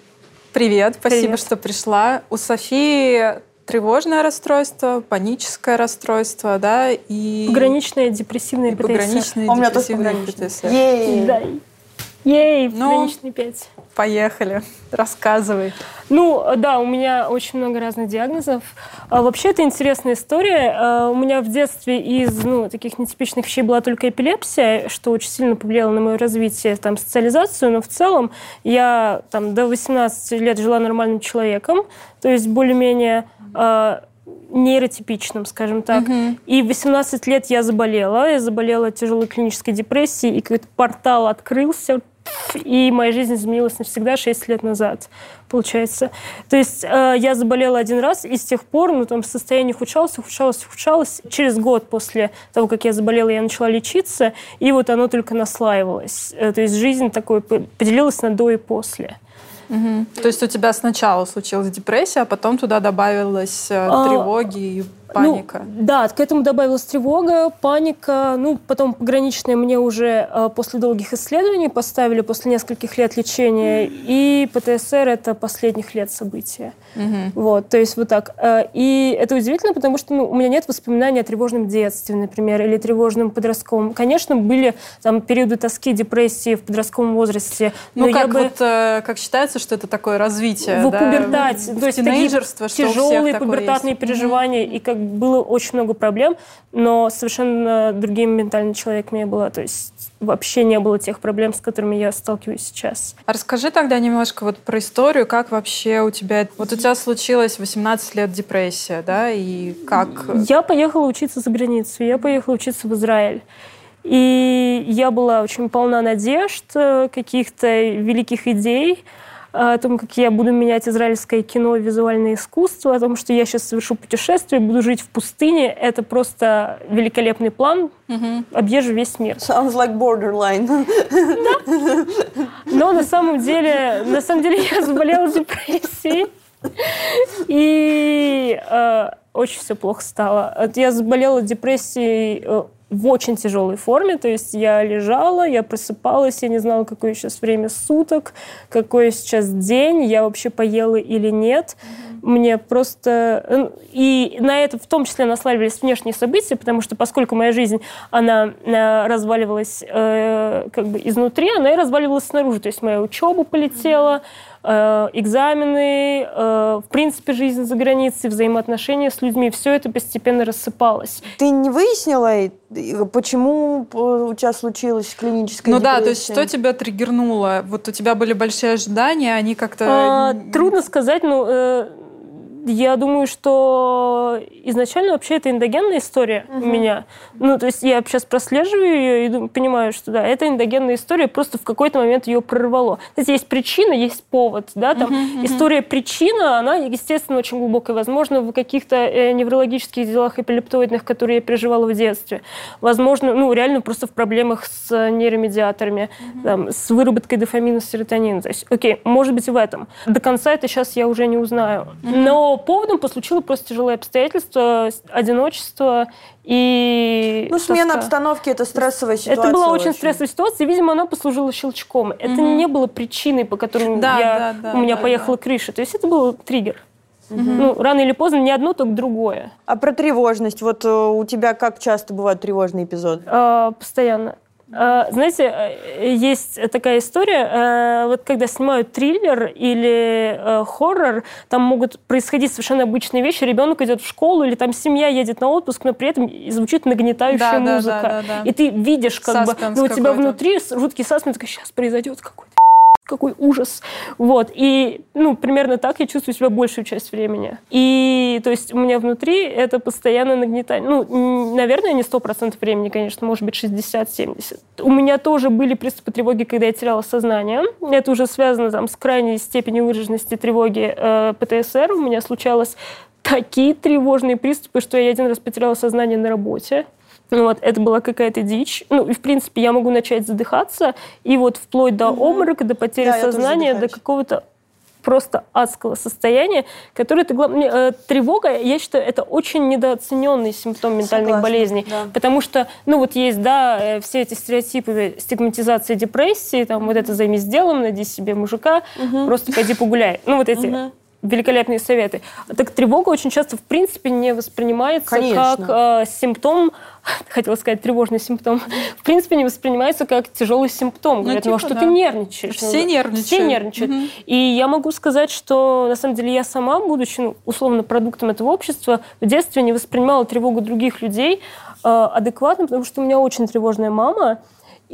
Привет, спасибо, Привет. что пришла. У Софии тревожное расстройство, паническое расстройство, да, и... Пограничное депрессивное ПТСР. Пограничное а депрессивное ПТСР. Да. Ей, ну, пограничный 5. Поехали, рассказывай. Ну, да, у меня очень много разных диагнозов. А, вообще, это интересная история. А, у меня в детстве из ну, таких нетипичных вещей была только эпилепсия, что очень сильно повлияло на мое развитие, там, социализацию, но в целом я там до 18 лет жила нормальным человеком, то есть более-менее а, нейротипичным, скажем так. Угу. И в 18 лет я заболела. Я заболела тяжелой клинической депрессией, и какой-то портал открылся и моя жизнь изменилась навсегда 6 лет назад, получается. То есть э, я заболела один раз, и с тех пор, ну, там, состояние ухудшалось, ухудшалось, ухудшалось. Через год после того, как я заболела, я начала лечиться, и вот оно только наслаивалось. Э, то есть жизнь такой поделилась на до и после. Угу. То есть у тебя сначала случилась депрессия, а потом туда добавилась э, а, тревоги и паника. Ну, да, к этому добавилась тревога, паника. Ну, потом пограничные мне уже э, после долгих исследований поставили после нескольких лет лечения. И ПТСР — это последних лет события. Угу. Вот, то есть вот так. Э, и это удивительно, потому что ну, у меня нет воспоминаний о тревожном детстве, например, или тревожном подростковом. Конечно, были там периоды тоски, депрессии в подростковом возрасте. Ну, но как бы... вот, э, как считается, что это такое развитие, в да? пубертате. То есть тинейджерство, что тяжелые пубертатные переживания, угу. и как было очень много проблем, но совершенно другим ментальным человеком я была. То есть вообще не было тех проблем, с которыми я сталкиваюсь сейчас. А расскажи тогда немножко вот про историю, как вообще у тебя... Вот у тебя случилось 18 лет депрессия, да, и как... Я поехала учиться за границу, я поехала учиться в Израиль. И я была очень полна надежд, э, каких-то великих идей, о том, как я буду менять израильское кино, визуальное искусство, о том, что я сейчас совершу путешествие, буду жить в пустыне. Это просто великолепный план. Угу. Объезжу весь мир. Sounds like borderline. Да. Но на самом деле, на самом деле я заболела депрессией. И э, очень все плохо стало. Я заболела депрессией э, в очень тяжелой форме, то есть я лежала, я просыпалась, я не знала, какое сейчас время суток, какой сейчас день, я вообще поела или нет. Mm-hmm. Мне просто... И на это в том числе наслаивались внешние события, потому что поскольку моя жизнь, она э, разваливалась э, как бы изнутри, она и разваливалась снаружи, то есть моя учеба полетела, mm-hmm Э, экзамены, э, в принципе, жизнь за границей, взаимоотношения с людьми, все это постепенно рассыпалось. Ты не выяснила, почему у тебя случилась клиническая Ну депрессия? да, то есть что тебя триггернуло? Вот у тебя были большие ожидания, они как-то... А, трудно сказать, но э, я думаю, что изначально вообще это эндогенная история угу. у меня. Ну, то есть я сейчас прослеживаю ее и думаю, понимаю, что да, это эндогенная история, просто в какой-то момент ее прорвало. Здесь есть причина, есть повод, да, там угу, история причина, она, естественно, очень глубокая. Возможно, в каких-то э, неврологических делах эпилептоидных, которые я переживала в детстве. Возможно, ну, реально просто в проблемах с нейромедиаторами, угу. там, с выработкой дофамина, серотонина. То есть, окей, может быть, в этом. До конца это сейчас я уже не узнаю. Угу. Но поводом послужило просто тяжелое обстоятельство, одиночество и... Ну, смена тоска. обстановки – это стрессовая ситуация. Это была очень, очень стрессовая ситуация, видимо, она послужила щелчком. Угу. Это не было причиной, по которой да, я, да, да, у меня да, поехала да. крыша. То есть это был триггер. Угу. Ну, рано или поздно не одно, только другое. А про тревожность? Вот э, у тебя как часто бывают тревожные эпизоды? А, постоянно. А, знаете, э, есть такая история, э, вот когда снимают триллер или э, хоррор, там могут происходить совершенно обычные вещи, ребенок идет в школу или там семья едет на отпуск, но при этом звучит нагнетающая да, музыка. Да, да, да, да. И ты видишь, как Саспенс бы, ну, у тебя внутри жуткий саспенс, сейчас произойдет какой-то какой ужас. Вот. И, ну, примерно так я чувствую себя большую часть времени. И, то есть, у меня внутри это постоянно нагнетание. Ну, наверное, не сто процентов времени, конечно, может быть, 60-70. У меня тоже были приступы тревоги, когда я теряла сознание. Это уже связано там с крайней степенью выраженности тревоги э, ПТСР. У меня случалось такие тревожные приступы, что я один раз потеряла сознание на работе. Ну вот, это была какая-то дичь. Ну, и, в принципе, я могу начать задыхаться, и вот вплоть до угу. обморока, до потери да, сознания, до какого-то просто адского состояния, которое ты э, тревога, я считаю, это очень недооцененный симптом ментальных Согласна, болезней, да. потому что, ну вот есть, да, э, все эти стереотипы стигматизации депрессии, там вот это займись делом, найди себе мужика, угу. просто пойди погуляй, ну вот эти угу великолепные советы. Так тревога очень часто, в принципе, не воспринимается Конечно. как э, симптом, хотела сказать тревожный симптом, в принципе, не воспринимается как тяжелый симптом. Ну, Говорят, типа, ну, что да. ты нервничаешь. Все ну, нервничают. Все нервничают. Угу. И я могу сказать, что, на самом деле, я сама, будучи, ну, условно, продуктом этого общества, в детстве не воспринимала тревогу других людей э, адекватно, потому что у меня очень тревожная мама,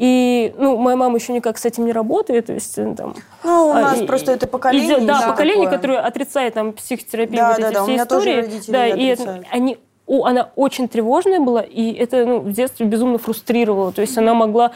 и, ну, моя мама еще никак с этим не работает, то есть э, там... Ну, у а, нас а, просто и, это поколение. И, да, да, поколение, такое. которое отрицает там психотерапию, да, вот да, эти да, все у меня истории. Тоже родители да, и это, они о, она очень тревожная была, и это ну, в детстве безумно фрустрировало. То есть она могла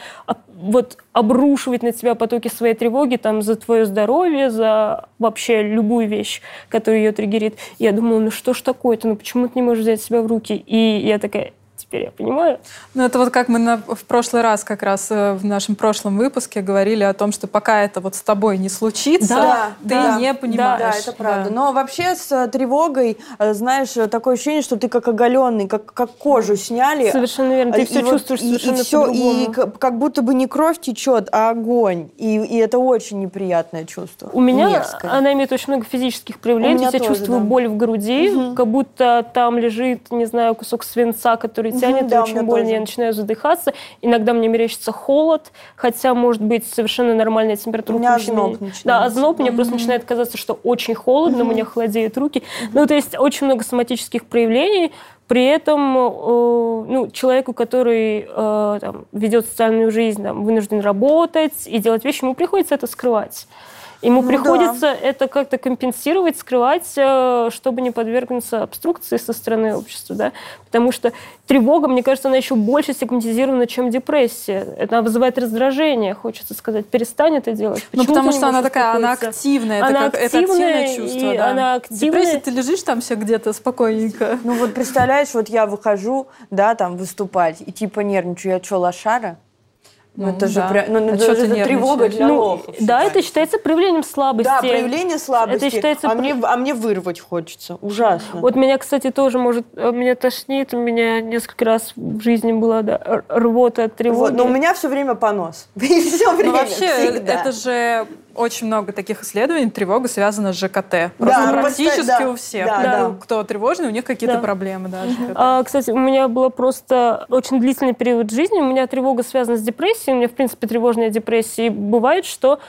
вот обрушивать на тебя потоки своей тревоги там за твое здоровье, за вообще любую вещь, которая ее триггерит. Я думала, ну что ж такое-то, ну почему ты не можешь взять себя в руки? И я такая, теперь я понимаю. Ну, это вот как мы на, в прошлый раз как раз э, в нашем прошлом выпуске говорили о том, что пока это вот с тобой не случится, Да, ты да. не понимаешь. Да, это правда. Да. Но вообще с э, тревогой, э, знаешь, такое ощущение, что ты как оголенный, как, как кожу сняли. Совершенно верно. Ты И все вот- чувствуешь и, совершенно и все, и как будто бы не кровь течет, а огонь. И, и это очень неприятное чувство. У меня Мерзкое. она имеет очень много физических проявлений. Я тоже, чувствую да. боль в груди, как будто там лежит, не знаю, кусок свинца, который тянет, да, очень больно, тоже. я начинаю задыхаться. Иногда мне мерещится холод, хотя может быть совершенно нормальная температура У меня озноб Да, озноб, мне просто начинает казаться, что очень холодно, у меня холодеют руки. Ну, то есть очень много соматических проявлений. При этом э, ну, человеку, который э, там, ведет социальную жизнь, там, вынужден работать и делать вещи, ему приходится это скрывать. Ему Ну приходится это как-то компенсировать, скрывать, э, чтобы не подвергнуться обструкции со стороны общества. Да? Потому что тревога, мне кажется, она еще больше стигматизирована, чем депрессия. Это вызывает раздражение, хочется сказать. Перестань это делать. Ну, Почему потому ты не что она такая, она активная, это, Она как, это активная, активное чувство, и да. она В активная. депрессии ты лежишь там все где-то спокойненько. Ну вот представляешь, вот я выхожу, да, там выступать, и типа нервничаю, я что, лошара? Ну, Ну, это же да. прям, ну, А это, чё ты это тревога для Ну, лохов. да, это считается. проявлением слабости. Да, проявление слабости. Это считается а, мне, а мне вырвать хочется. Ужасно. Вот меня, кстати, тоже может... э, Меня тошнит, у меня несколько раз в жизни была да, рвота от тревоги. Вот, но у меня все время понос. И все время, Ну, вообще, всегда. это же очень много таких исследований. Тревога связана с ЖКТ. Просто Да, практически постоянно, да, у всех. да, Да, да. Кто тревожный, у них какие-то Да. проблемы. Да. А, кстати, у меня было просто очень длительный период жизни. У меня тревога связана с депрессией. У меня, в принципе, тревожная депрессия. И бывает, что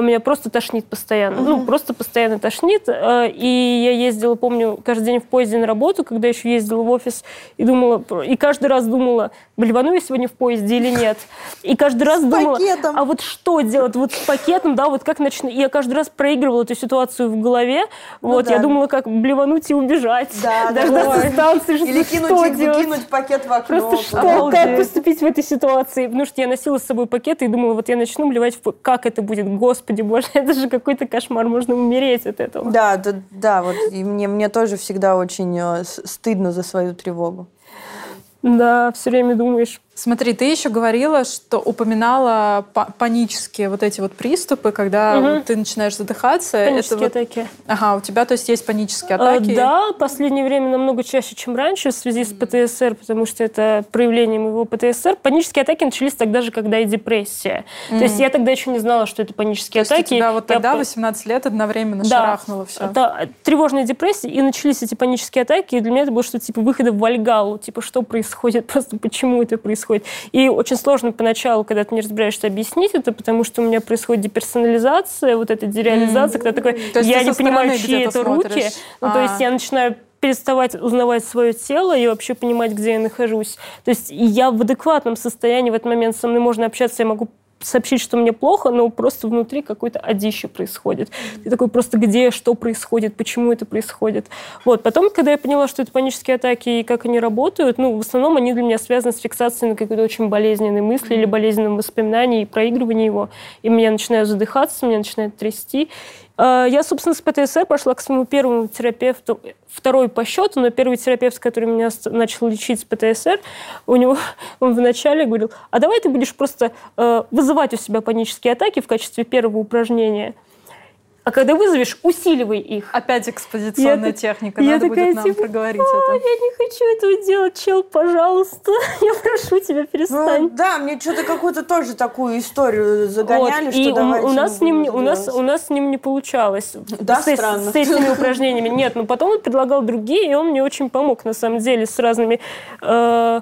меня просто тошнит постоянно. Ну, просто постоянно тошнит. А, И я ездила, помню, каждый день в поезде на работу, когда еще ездила в офис, и думала, и каждый раз думала, блевану я сегодня в поезде или нет. И каждый раз С думала, пакетом. а вот что делать? Вот с пакетом, да, вот как начну. И я каждый раз проигрывала эту ситуацию в голове. Вот, да. я думала, как блевануть и убежать. Да, да, Дождаться ой. станции, что Или что кинуть, делать? выкинуть пакет в окно. Просто что, Обалдеть. как поступить в этой ситуации? Потому что я носила с собой пакеты и думала, вот я начну блевать, в как это будет? Господи боже, это же какой-то кошмар, можно умереть от этого. Да, да, да, вот и мне, мне тоже всегда очень э, стыдно за свою тревогу. Да, все время думаешь. Смотри, ты еще говорила, что упоминала па- панические вот эти вот приступы, когда вот ты начинаешь задыхаться. Панические Это вот- атаки. Ага, у тебя, то есть, есть панические А, атаки? Да, в последнее время намного чаще, чем раньше в связи с ПТСР, потому что это проявление моего ПТСР. Панические атаки начались тогда же, когда и депрессия. То есть я тогда еще не знала, что это То панические есть у атаки. тебя вот Я тогда, по- 18 лет, одновременно Да. шарахнуло все. Да, тревожная депрессия, и начались эти панические атаки, и для меня это было что-то типа выхода в Вальгалу, типа что происходит, просто почему это происходит. И очень сложно поначалу, когда ты не разбираешься, объяснить это, потому что у меня происходит деперсонализация, вот эта дереализация, когда такой, То я не понимаю, чьи это руки. Ну, то А. есть я начинаю переставать узнавать свое тело и вообще понимать, где я нахожусь. То есть я в адекватном состоянии в этот момент со мной можно общаться, я могу сообщить, что мне плохо, но просто внутри какое-то одище происходит. Ты такой просто где, что происходит, почему это происходит. Вот. Потом, когда я поняла, что это панические атаки и как они работают, ну, в основном они для меня связаны с фиксацией на какой-то очень болезненной мысли или болезненном воспоминании и проигрывании его. И меня начинаю задыхаться, меня начинает трясти. А, Я, собственно, с ПТСР пошла к своему первому терапевту, второй по счету, но первый терапевт, который меня начал лечить с ПТСР, у него он вначале говорил, а давай ты будешь просто э, вызывать у себя панические атаки в качестве первого упражнения, а когда вызовешь, усиливай их. Опять экспозиционная Я техника. я Надо такая, будет нам типа, проговорить «Ой, это. я не хочу этого делать, чел, пожалуйста. Я прошу тебя, Ну, перестань. да, мне что-то какую-то тоже такую историю загоняли, Вот, что и у, у нас с ним не- у нас у нас с ним не получалось Да, с, странно. с этими упражнениями нет но потом он предлагал другие и он мне очень помог на самом деле с разными э,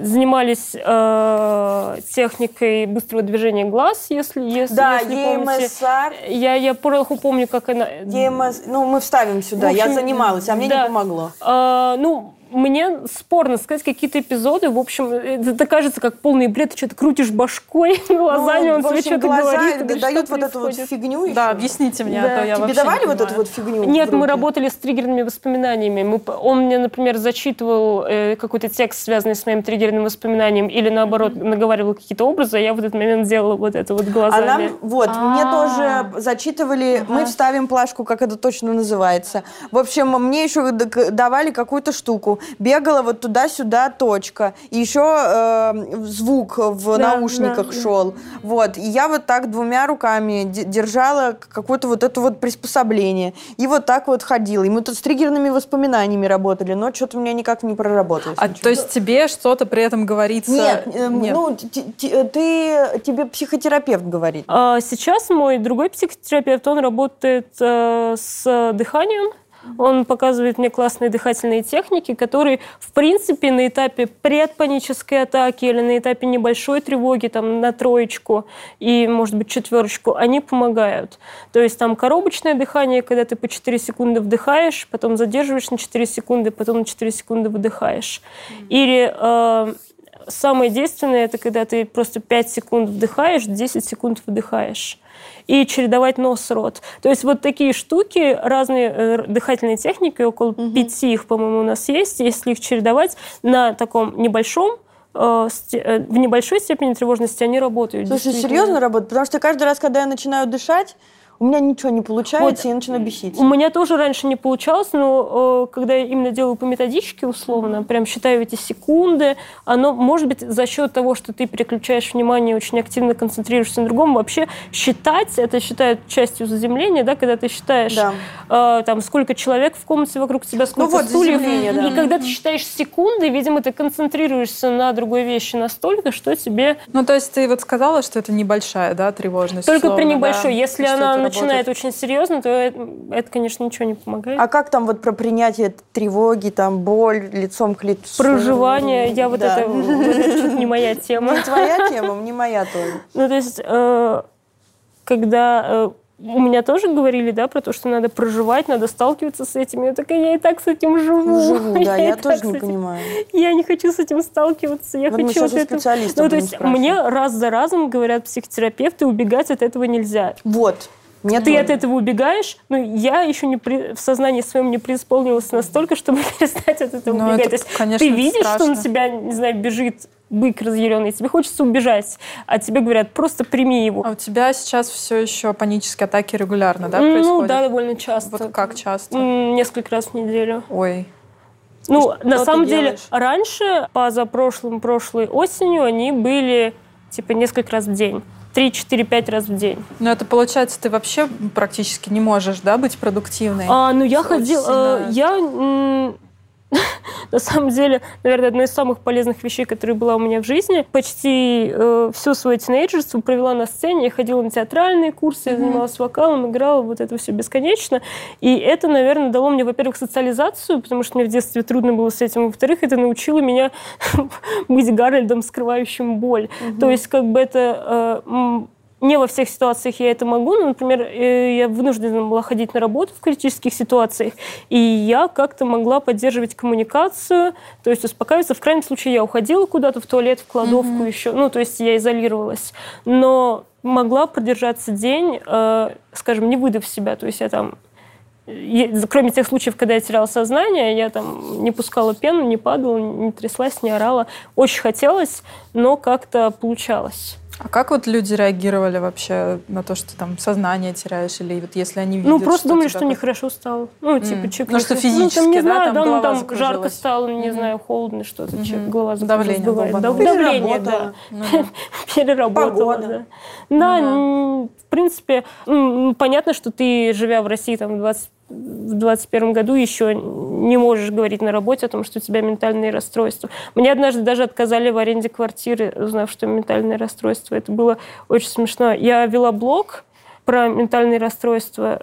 занимались э, техникой быстрого движения глаз если если, Да, если помните. ЕМСР, я я плохо помню как она ЕМС, ну мы вставим сюда, В я общем, занималась, а мне да. не помогло. А, ну, мне спорно сказать какие-то эпизоды. В общем, это кажется как полный бред. Ты что-то крутишь башкой, глазами, ну, он тебе что-то говорит. Да, дают вот эту вот фигню еще. Да, объясните мне, да. а то я Тебе давали вот эту вот фигню? Нет, мы работали с триггерными воспоминаниями. Мы, он мне, например, зачитывал э, какой-то текст, связанный с моим триггерным воспоминанием, или наоборот, наговаривал какие-то образы, а я в этот момент делала вот это вот глазами. А нам, вот, мне а. тоже зачитывали, мы вставим плашку, как это точно называется. В общем, мне еще давали какую-то штуку бегала вот туда-сюда точка. И еще э, звук в да, наушниках да, шел. Да. Вот. И я вот так двумя руками держала какое-то вот это вот приспособление. И вот так вот ходила. И мы тут с триггерными воспоминаниями работали, но что-то у меня никак не проработалось. А ничего. то есть тебе что-то при этом говорится? Нет, э, Нет. ну ты, тебе психотерапевт говорит. А, сейчас мой другой психотерапевт, он работает э, с дыханием. Он показывает мне классные дыхательные техники, которые, в принципе, на этапе предпанической атаки или на этапе небольшой тревоги, там, на троечку и, может быть, четверочку, они помогают. То есть там коробочное дыхание, когда ты по 4 секунды вдыхаешь, потом задерживаешь на 4 секунды, потом на 4 секунды выдыхаешь. Или э, самое действенное, это когда ты просто 5 секунд вдыхаешь, 10 секунд выдыхаешь и чередовать нос-рот. То есть вот такие штуки, разные э, дыхательные техники, около угу. пяти их, по-моему, у нас есть. Если их чередовать на таком небольшом э, э, в небольшой степени тревожности они работают. Слушай, серьезно работают? Потому что каждый раз, когда я начинаю дышать, у меня ничего не получается, вот, я начинаю бесить. У меня тоже раньше не получалось, но э, когда я именно делаю по методичке условно, прям считаю эти секунды, оно может быть за счет того, что ты переключаешь внимание, очень активно концентрируешься на другом, вообще считать, это считают частью заземления, да, когда ты считаешь, да. э, там, сколько человек в комнате вокруг тебя, сколько ну вот, стульев, да. и когда ты считаешь секунды, видимо, ты концентрируешься на другой вещи настолько, что тебе... Ну, то есть ты вот сказала, что это небольшая, да, тревожность? Только условно, при небольшой. Да? Если она начинает очень серьезно, то это, это, конечно, ничего не помогает. А как там вот про принятие тревоги, там боль лицом к лицу? Проживание, я вот да. это, вот это не моя тема. Не твоя тема, не моя тоже. Ну, то есть, э, когда э, у меня тоже говорили, да, про то, что надо проживать, надо сталкиваться с этим. Я такая, я и так с этим живу. Живу, да, я, я тоже не этим... понимаю. Я не хочу с этим сталкиваться. Я вот хочу от этого... Ну, то есть мне раз за разом говорят психотерапевты, убегать от этого нельзя. Вот. Нет, ты от этого убегаешь, но я еще не при, в сознании своем не преисполнилась настолько, чтобы перестать от этого но ну, убегать. Это, То есть конечно, ты видишь, страшно. что на тебя, не знаю, бежит бык разъяренный, тебе хочется убежать, а тебе говорят, просто прими его. А у тебя сейчас все еще панические атаки регулярно, да, ну, происходят? Ну, да, довольно часто. Вот как часто? Несколько раз в неделю. Ой. Ну, что на самом деле, раньше, позапрошлым, прошлой осенью, они были, типа, несколько раз в день. 3-4-5 раз в день. Ну, это получается, ты вообще практически не можешь, да, быть продуктивной? А, ну, я ходила... Э, я на самом деле, наверное, одна из самых полезных вещей, которые была у меня в жизни. Почти э, все свое тинейджерство провела на сцене. Я ходила на театральные курсы, я занималась вокалом, играла, вот это все бесконечно. И это, наверное, дало мне, во-первых, социализацию, потому что мне в детстве трудно было с этим. Во-вторых, это научило меня быть Гарольдом, скрывающим боль. То есть, как бы это... Э, не во всех ситуациях я это могу, но, например, э, я вынуждена была ходить на работу в критических ситуациях, и я как-то могла поддерживать коммуникацию, то есть успокаиваться. В крайнем случае я уходила куда-то в туалет, в кладовку mm-hmm. еще, ну, то есть я изолировалась. Но могла продержаться день, э, скажем, не выдав себя, то есть я там кроме тех случаев, когда я теряла сознание, я там не пускала пену, не падала, не тряслась, не орала. Очень хотелось, но как-то получалось. А как вот люди реагировали вообще на то, что там сознание теряешь, или вот если они видят, Ну, просто что думали, что как... нехорошо стало. Ну, типа, mm. чек, Ну, что физически, ну, там, не знаю, да, там, там жарко стало, не mm-hmm. знаю, холодно что-то, mm-hmm. чек, голова Давление бывает. Да, давление, да. Ну, да. Переработала, да. Да, в принципе, понятно, что ты, живя в России там 20 в 2021 году еще не можешь говорить на работе о том, что у тебя ментальные расстройства. Мне однажды даже отказали в аренде квартиры, узнав, что ментальное расстройство. Это было очень смешно. Я вела блог про ментальные расстройства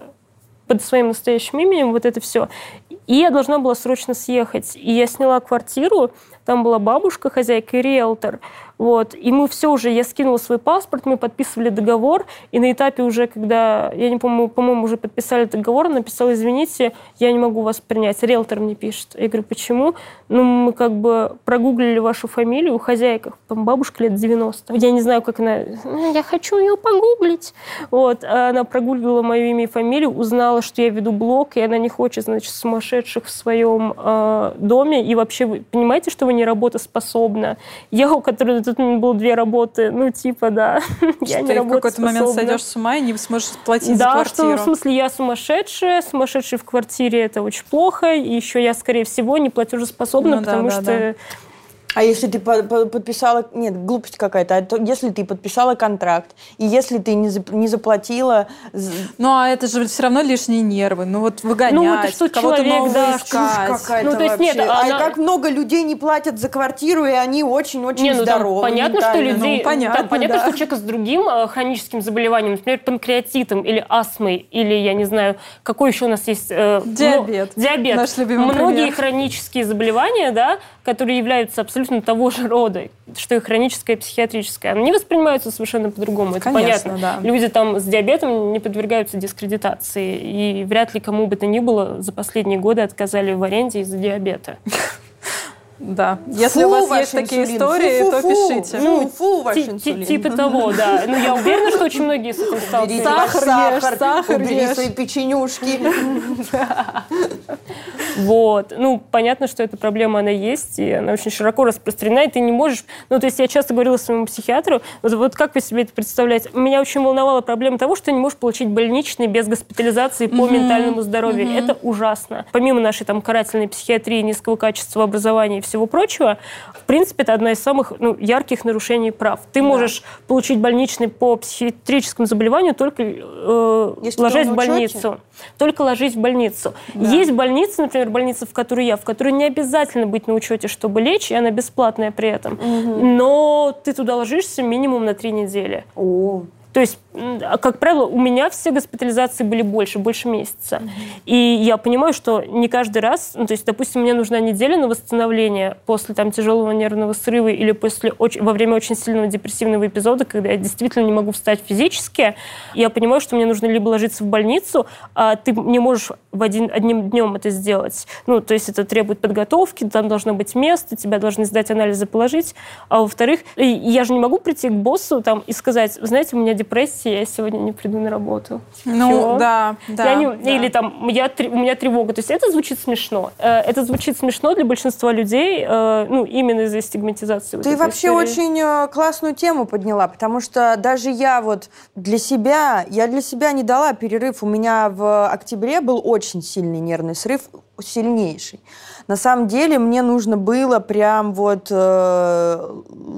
под своим настоящим именем, вот это все. И я должна была срочно съехать. И я сняла квартиру Там была бабушка, хозяйка и риэлтор. Вот. И мы все уже, я скинула свой паспорт, мы подписывали договор, и на этапе уже, когда, я не помню, по-моему, уже подписали договор, написала, извините, я не могу вас принять. Риэлтор мне пишет. Я говорю, почему? Ну, мы как бы прогуглили вашу фамилию у хозяйка, там бабушка лет 90. Я не знаю, как она... «Ну, я хочу ее погуглить. Вот. А она прогуглила мое имя и фамилию, узнала, что я веду блог, и она не хочет, значит, сумасшедших в своем э, доме. И вообще, вы понимаете, что вы не работоспособна? Я, у которой тут было две работы, ну, типа, да, я не Ты в какой-то момент сойдешь с ума и не сможешь платить да, за квартиру. что, в смысле, я сумасшедшая, сумасшедший в квартире, это очень плохо, и еще я, скорее всего, не платежеспособна, Ну да, потому да, что... да. А если ты по- по- подписала... Нет, глупость какая-то. А то если ты подписала контракт, и если ты не, зап- не заплатила... Ну, а это же все равно лишние нервы. Ну, вот выгонять, Ну, это что кого-то человек, нового да, искать. какая-то Ну, то есть нет, вообще. она- А как много людей не платят за квартиру, и они очень-очень Не, ну здоровы понятно, что людей, Ну, понятно, там понятно, да. что человека с другим э, хроническим заболеванием, например, панкреатитом или астмой, или, я не знаю, какой еще у нас есть... э, Диабет. ну, диабет. Наш любимый Многие пример. хронические заболевания, да, которые являются абсолютно того же рода, что и хроническое и психиатрическое, они воспринимаются совершенно по-другому. Это Конечно, понятно. да. Люди там с диабетом не подвергаются дискредитации, и вряд ли кому бы то ни было за последние годы отказали в аренде из-за диабета. Да. Если Фу, у вас есть такие инсулин. истории, Фу, то фу, фу. пишите. Ну, фу, ваш инсулин. Типа того, да. Ну, я уверена, что очень многие с этим сталкиваются. Сахар ешь, сахар убери ешь. свои печенюшки. Вот. Ну, понятно, что эта проблема, она есть, и она очень широко распространена, и ты не можешь... Ну, то есть я часто говорила своему психиатру, вот, вот как вы себе это представляете? Меня очень волновала проблема того, что ты не можешь получить больничный без госпитализации по ментальному здоровью. Это ужасно. Помимо нашей там карательной психиатрии, низкого качества образования и всего прочего, в принципе, это одна из самых ну, ярких нарушений прав. Ты можешь получить больничный по психиатрическому заболеванию только э, Если ложась в учете? больницу. Только ложись в больницу. Есть больницы, например, больница, в которой я, в которой не обязательно быть на учете, чтобы лечь, и она бесплатная при этом. Но ты туда ложишься минимум на три недели. О, То есть, как правило, у меня все госпитализации были больше, больше месяца. И я понимаю, что не каждый раз, ну, то есть, допустим, мне нужна неделя на восстановление после там, тяжелого нервного срыва или после, во время очень сильного депрессивного эпизода, когда я действительно не могу встать физически, я понимаю, что мне нужно либо ложиться в больницу, а ты не можешь в один, одним днем это сделать. Ну, то есть это требует подготовки, там должно быть место, тебя должны сдать анализы, положить. А во-вторых, я же не могу прийти к боссу там, и сказать, знаете, у меня депрессия, я сегодня не приду на работу. Ну, Всё. да, да. Я не- да. Или там я, у меня тревога. То есть это звучит смешно. Э, Это звучит смешно для большинства людей, э, ну, именно из-за стигматизации. вот Ты этой вообще истории. очень э, классную тему подняла, потому что даже я вот для себя, я для себя не дала перерыв. У меня в октябре был очень сильный нервный срыв, сильнейший. На самом деле мне нужно было прям вот э,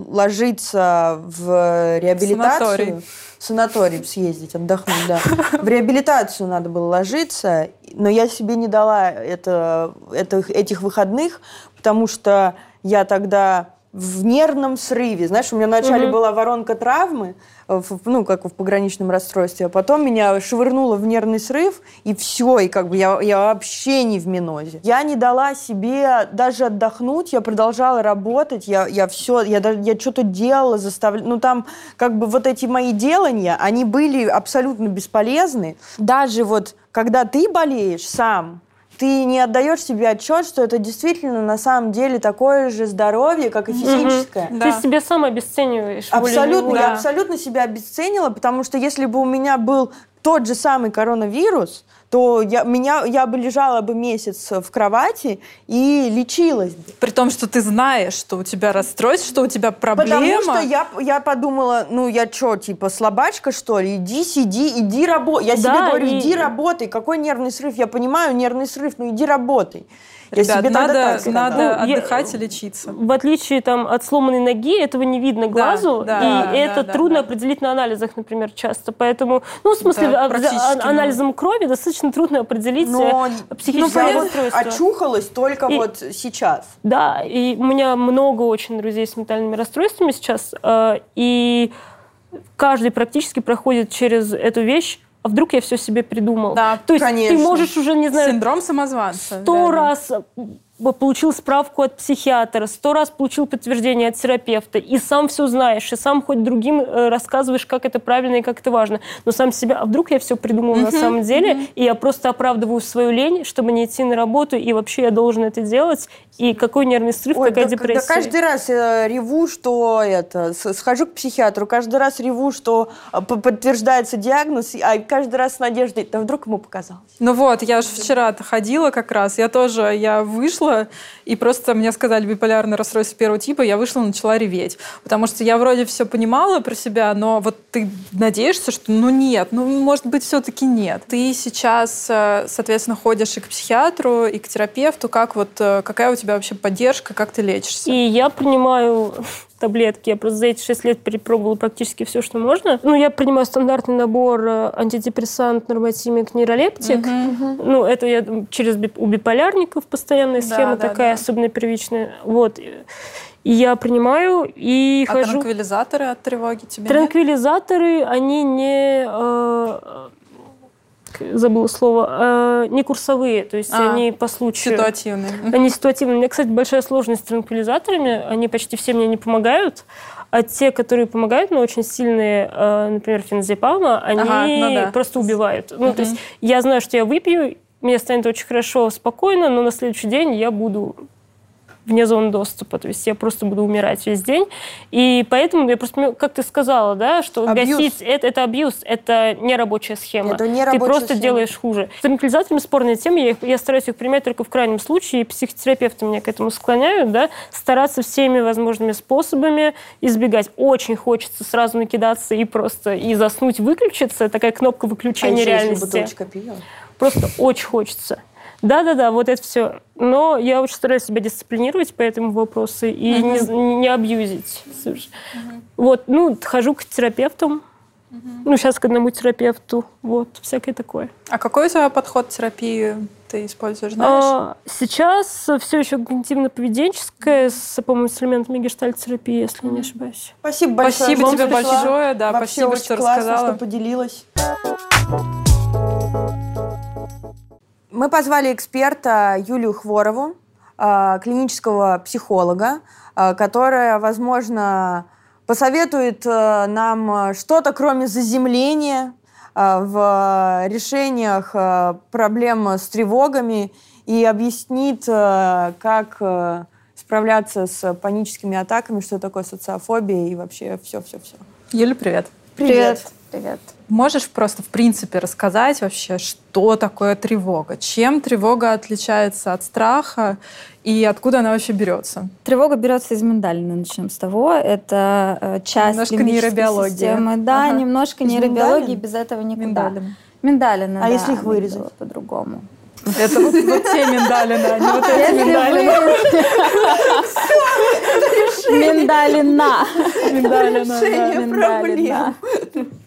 ложиться в реабилитацию. Санаторий. В санаторий съездить, отдохнуть, да. В реабилитацию надо было ложиться, но я себе не дала это, это, этих выходных, потому что я тогда в нервном срыве. Знаешь, у меня вначале Мгм. была воронка травмы, в- ну, как в пограничном расстройстве, а потом меня швырнуло в нервный срыв, и все, и как бы я, я вообще не в минозе. Я не дала себе даже отдохнуть, я продолжала работать, я, я все, я, я что-то делала, заставляла, ну, там, как бы вот эти мои делания, они были абсолютно бесполезны. Даже вот, когда ты болеешь сам, ты не отдаешь себе отчет, что это действительно на самом деле такое же здоровье, как и физическое. Да. Ты себя сам обесцениваешь. Абсолютно, я абсолютно себя обесценила, потому что если бы у меня был тот же самый коронавирус, то я, меня, я бы лежала бы месяц в кровати и лечилась бы. При том, что ты знаешь, что у тебя расстройство, что у тебя проблема. Потому что я, я подумала, ну я что, типа слабачка, что ли? Иди, сиди, иди работай. Я себе Да, говорю, и- иди работай. Какой нервный срыв? Я понимаю, нервный срыв, ну иди работай. Я Ребят, себе надо, так надо Ну, я- отдыхать и лечиться. В отличие там, от сломанной ноги, этого не видно глазу, да, и да, это да, трудно да. определить на анализах, например, часто. Поэтому, ну, в смысле, Да, а- а- анализом крови достаточно трудно определить Но э, психическое я вот расстройство. очухалась только И- вот сейчас. Да, и у меня много очень друзей с ментальными расстройствами сейчас, э, и каждый практически проходит через эту вещь. А вдруг я все себе придумал? Да, То есть конечно. ты можешь уже, не знаю, Синдром самозванца. сто реально. раз получил справку от психиатра, сто раз получил подтверждение от терапевта, и сам все знаешь, и сам хоть другим э, рассказываешь, как это правильно и как это важно. Но сам себя, а вдруг я все придумал uh-huh, на самом деле, uh-huh. и я просто оправдываю свою лень, чтобы не идти на работу, и вообще я должен это делать, и какой нервный срыв, Ой, какая да, депрессия. Да каждый раз я реву, что это, схожу к психиатру, каждый раз реву, что а, подтверждается диагноз, а каждый раз с надеждой, да вдруг ему показалось. Ну вот, я же вчера ходила как раз, я тоже, я вышла, и просто мне сказали биполярное расстройство первого типа, я вышла, начала реветь. Потому что я вроде все понимала про себя, но вот ты надеешься, что ну нет, ну может быть все-таки нет. Ты сейчас, э, соответственно, ходишь и к психиатру, и к терапевту, как вот, э, какая у тебя вообще поддержка, как ты лечишься? И я принимаю таблетки. Я просто за эти шесть лет перепробовала практически все, что можно. Ну, я принимаю стандартный набор э, антидепрессант, норматимик, нейролептик. Угу. Ну, это я через у биполярников постоянная схема да, такая, да. особенно первичная. Вот. И я принимаю и а хожу... транквилизаторы от тревоги тебе Транквилизаторы, нет? они не... Э, забыла слово, э, не курсовые, то есть а, они по случаю. Ситуативные. Они ситуативные. У меня, кстати, большая сложность с транквилизаторами, они почти все мне не помогают, а те, которые помогают, но очень сильные, э, например, феназепама, они ага, ну да. просто убивают. Ну, угу. то есть я знаю, что я выпью, мне станет очень хорошо, спокойно, но на следующий день я буду вне зоны доступа, то есть я просто буду умирать весь день. И поэтому я просто, как ты сказала, да, что абьюз. гасить это, это абьюз, это не рабочая схема. Это не рабочая ты просто схема. делаешь хуже. С транквилизаторами спорная тема, я, я стараюсь их применять только в крайнем случае, и психотерапевты меня к этому склоняют, да, стараться всеми возможными способами избегать. Очень хочется сразу накидаться и просто и заснуть, выключиться, такая кнопка выключения а реальности. Если пива? Просто очень хочется. Да-да-да, вот это все. Но я очень стараюсь себя дисциплинировать по этому вопросу и uh-huh. не, не абьюзить. Uh-huh. Вот, ну, хожу к терапевтам. Uh-huh. Ну, сейчас к одному терапевту. Вот, всякое такое. А какой у тебя подход к терапии ты используешь, знаешь? А, сейчас все еще когнитивно-поведенческое, с, по-моему, с элементами гештальт-терапии, если не ошибаюсь. Спасибо большое. Спасибо тебе большое. Да, Вообще спасибо, очень что классно, рассказала. что поделилась. Мы позвали эксперта Юлию Хворову, а, клинического психолога, а, которая, возможно, посоветует э, нам что-то, кроме заземления в решениях проблем с тревогами и объяснит, э, как э, справляться с паническими атаками, что такое социофобия и вообще все-все-все. Юля, привет. Привет. Привет. Можешь просто, в принципе, рассказать вообще, что такое тревога? Чем тревога отличается от страха и откуда она вообще берется? Тревога берется из миндалины, начнем с того. Это э, часть немножко нейробиологии. Системы. Да, ага. немножко из нейробиологии, миндалин? без этого никуда. Миндалин. Миндалина, а да, если их вырезать? По-другому. Это вот, вот те миндалины, а не вот эти миндалины. Миндалина. Миндалина, да. Миндалина.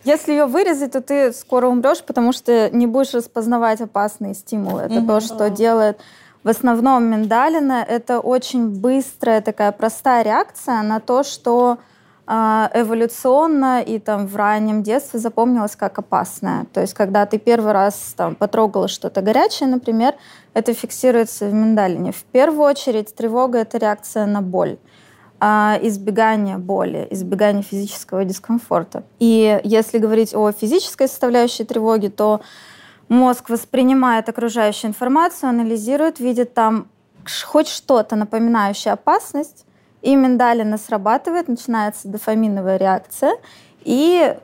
Если ее вырезать, то ты скоро умрешь, потому что не будешь распознавать опасные стимулы. Это то, что делает в основном миндалина. Это очень быстрая такая простая реакция на то, что эволюционно и там в раннем детстве запомнилось как опасное. То есть, когда ты первый раз там потрогала что-то горячее, например, это фиксируется в миндалине. В первую очередь тревога — это реакция на боль а, избегание боли, избегание физического дискомфорта. И если говорить о физической составляющей тревоги, то мозг воспринимает окружающую информацию, анализирует, видит там хоть что-то напоминающее опасность, и миндалина срабатывает, начинается дофаминовая реакция, и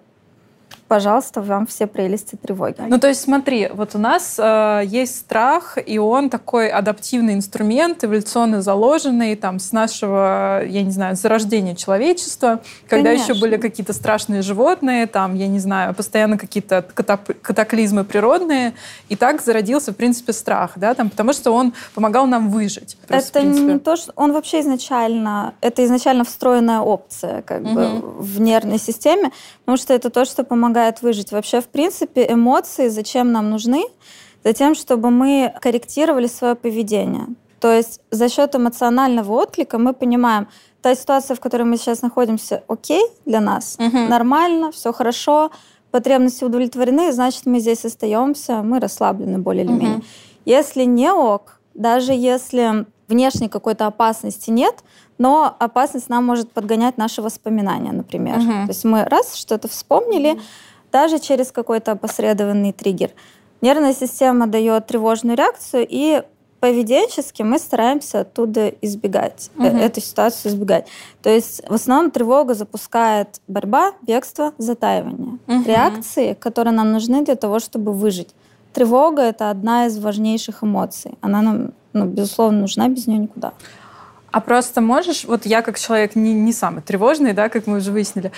пожалуйста, вам все прелести тревоги. Ну, то есть смотри, вот у нас э, есть страх, и он такой адаптивный инструмент, эволюционно заложенный там с нашего, я не знаю, зарождения человечества, когда Конечно. еще были какие-то страшные животные, там, я не знаю, постоянно какие-то катаклизмы природные, и так зародился, в принципе, страх, да, там, потому что он помогал нам выжить. Это не то, что он вообще изначально, это изначально встроенная опция, как угу. бы в нервной системе, потому что это то, что помогает помогает выжить. Вообще, в принципе, эмоции зачем нам нужны? Затем, чтобы мы корректировали свое поведение. То есть за счет эмоционального отклика мы понимаем, та ситуация, в которой мы сейчас находимся, окей для нас, угу. нормально, все хорошо, потребности удовлетворены, значит, мы здесь остаемся, мы расслаблены более или угу. менее. Если не ок, даже если внешней какой-то опасности нет, но опасность нам может подгонять наши воспоминания, например. Мгм. То есть мы раз что-то вспомнили, даже через какой-то опосредованный триггер. Нервная система дает тревожную реакцию, и поведенчески мы стараемся оттуда избегать, Мгм. эту ситуацию избегать. То есть в основном тревога запускает борьба, бегство, затаивание. Мгм. Реакции, которые нам нужны для того, чтобы выжить. Тревога — это одна из важнейших эмоций. Она нам, ну, безусловно, нужна, без нее никуда. А просто можешь, вот я как человек не, не самый тревожный, да, как мы уже выяснили,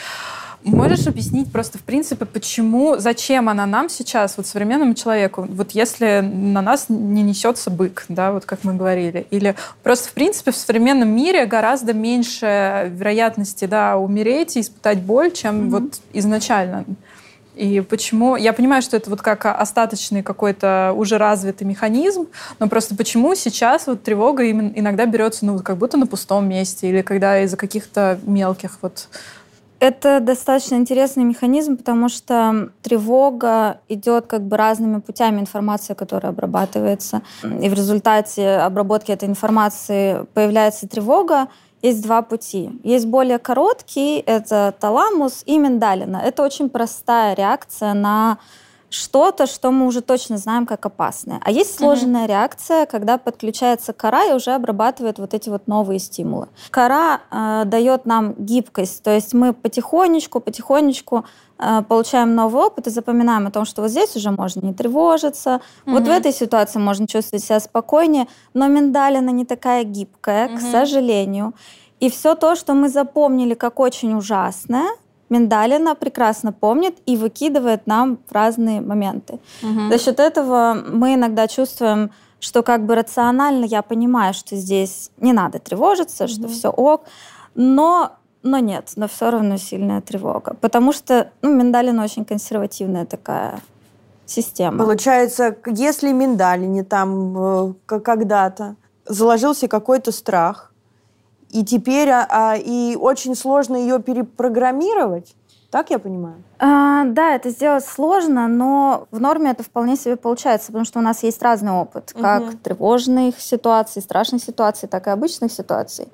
можешь объяснить просто, в принципе, почему, зачем она нам сейчас, вот современному человеку, вот если на нас не несется бык, да, вот как мы говорили, или просто, в принципе, в современном мире гораздо меньше вероятности, да, умереть и испытать боль, чем вот изначально. И почему... Я понимаю, что это вот как остаточный какой-то уже развитый механизм, но просто почему сейчас вот тревога именно иногда берется, ну, как будто на пустом месте, или когда из-за каких-то мелких вот... Это достаточно интересный механизм, потому что тревога идет как бы разными путями информации, которая обрабатывается. И в результате обработки этой информации появляется тревога. Есть два пути. Есть более короткий, это таламус и миндалина. Это очень простая реакция на что-то, что мы уже точно знаем как опасное. А есть сложная реакция, когда подключается кора и уже обрабатывает вот эти вот новые стимулы. Кора э, дает нам гибкость, то есть мы потихонечку, потихонечку э, получаем новый опыт и запоминаем о том, что вот здесь уже можно не тревожиться, вот в этой ситуации можно чувствовать себя спокойнее, но миндалина не такая гибкая, к сожалению. И все то, что мы запомнили как очень ужасное, миндалина прекрасно помнит и выкидывает нам в разные моменты. За счет этого мы иногда чувствуем, что как бы рационально я понимаю, что здесь не надо тревожиться, что все ок, но но нет, но все равно сильная тревога, потому что ну, миндалина очень консервативная такая система. Получается, если миндалине там э, когда-то заложился какой-то страх, и теперь а, а, и очень сложно ее перепрограммировать, так я понимаю? А, да, это сделать сложно, но в норме это вполне себе получается, потому что у нас есть разный опыт, как тревожных ситуаций, страшных ситуаций, так и обычных ситуаций.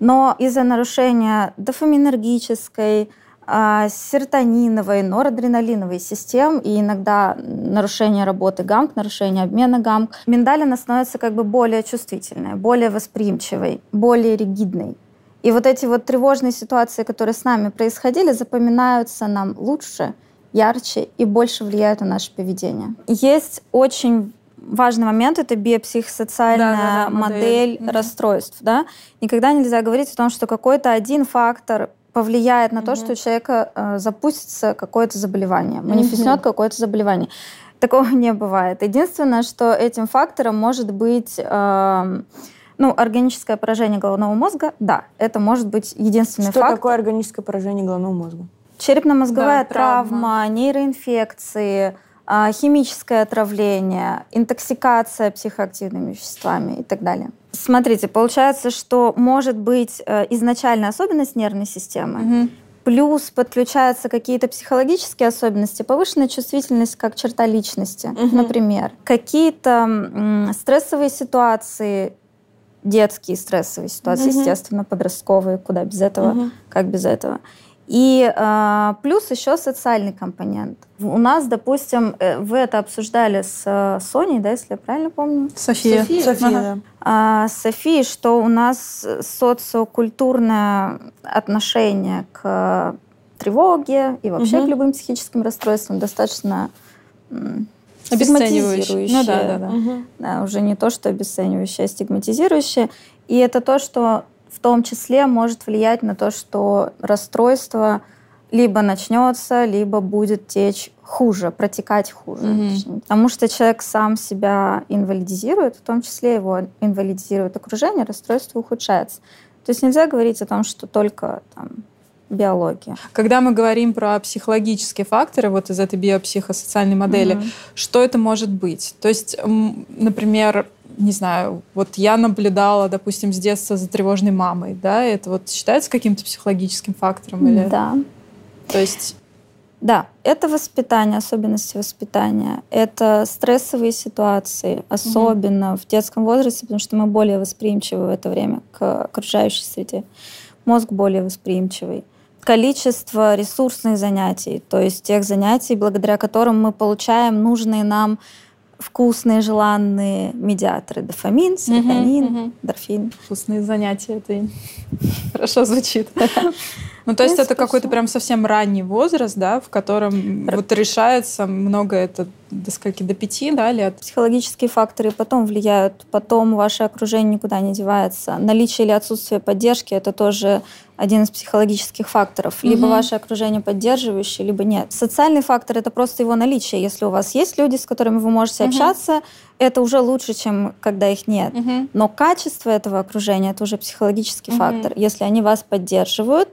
Но из-за нарушения дофаминергической, серотониновой, норадреналиновой систем и иногда нарушение работы гамк, нарушение обмена гамк, миндалина становится как бы более чувствительной, более восприимчивой, более ригидной. И вот эти вот тревожные ситуации, которые с нами происходили, запоминаются нам лучше, ярче и больше влияют на наше поведение. Есть очень важный момент, это биопсихосоциальная Да-да-да, модель, модель. Мгм. расстройств. Да? Никогда нельзя говорить о том, что какой-то один фактор повлияет на то, что у человека э, запустится какое-то заболевание, манифестнет какое-то заболевание. Такого не бывает. Единственное, что этим фактором может быть эм, ну, органическое поражение головного мозга. Да, это может быть единственный Что фактор. такое органическое поражение головного мозга? Черепно-мозговая Да, травма. травма, нейроинфекции, химическое отравление, интоксикация психоактивными веществами и так далее. Смотрите, получается, что может быть э, изначальная особенность нервной системы, Мгм. плюс подключаются какие-то психологические особенности, повышенная чувствительность как черта личности, Мгм. например, какие-то м, стрессовые ситуации, детские стрессовые ситуации, Мгм. естественно, подростковые, куда без этого, Мгм. как без этого. И э, плюс еще социальный компонент. У нас, допустим, э, вы это обсуждали с э, Соней, да, если я правильно помню, София. София, Ага. да. а, с Софией, что у нас социокультурное отношение к тревоге и вообще Мгм. к любым психическим расстройствам достаточно стигматизирующее. Ну да, да, да. Мгм. Да, уже не то, что обесценивающее, а стигматизирующее. И это то, что в том числе может влиять на то, что расстройство либо начнется, либо будет течь хуже, протекать хуже. Точнее. Потому что человек сам себя инвалидизирует, в том числе его инвалидизирует окружение, расстройство ухудшается. То есть нельзя говорить о том, что только там, биология. Когда мы говорим про психологические факторы вот из этой биопсихосоциальной модели, Мгм. что это может быть? То есть, например, не знаю, вот я наблюдала, допустим, с детства за тревожной мамой, да, это вот считается каким-то психологическим фактором? Или... Да. То есть Да, это воспитание, особенности воспитания. Это стрессовые ситуации, особенно угу. в детском возрасте, потому что мы более восприимчивы в это время к окружающей среде. Мозг более восприимчивый. Количество ресурсных занятий, то есть тех занятий, благодаря которым мы получаем нужные нам вкусные, желанные медиаторы. Дофамин, серотонин, угу, угу. дорфин. Вкусные занятия, это хорошо звучит. Ну, то есть это какой-то прям совсем ранний возраст, да, в котором вот решается много это до скольки, до пяти, да, лет? Психологические факторы потом влияют, потом ваше окружение никуда не девается. Наличие или отсутствие поддержки — это тоже один из психологических факторов. Либо угу. ваше окружение поддерживающее, либо нет. Социальный фактор — это просто его наличие. Если у вас есть люди, с которыми вы можете угу. общаться, это уже лучше, чем когда их нет. Угу. Но качество этого окружения — это уже психологический угу. фактор. Если они вас поддерживают,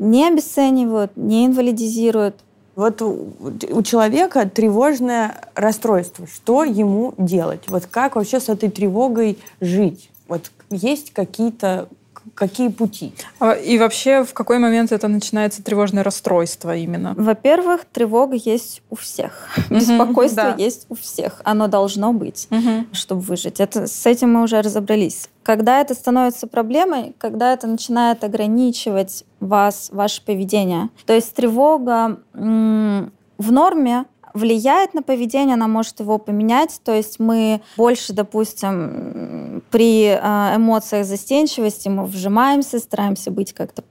не обесценивают, не инвалидизируют. Вот у, у человека тревожное расстройство. Что ему делать? Вот как вообще с этой тревогой жить? Вот есть какие-то какие пути? А, и вообще, в какой момент это начинается тревожное расстройство именно? Во-первых, тревога есть у всех. Беспокойство есть у всех. Оно должно быть, чтобы выжить. Это, с этим мы уже разобрались. Когда это становится проблемой, когда это начинает ограничивать вас, ваше поведение. То есть тревога в норме влияет на поведение, она может его поменять. То есть мы больше, допустим, при а, эмоциях застенчивости мы вжимаемся, стараемся быть как-то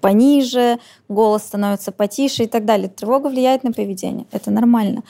пониже, голос становится потише и так далее. Тревога влияет на поведение, это нормально.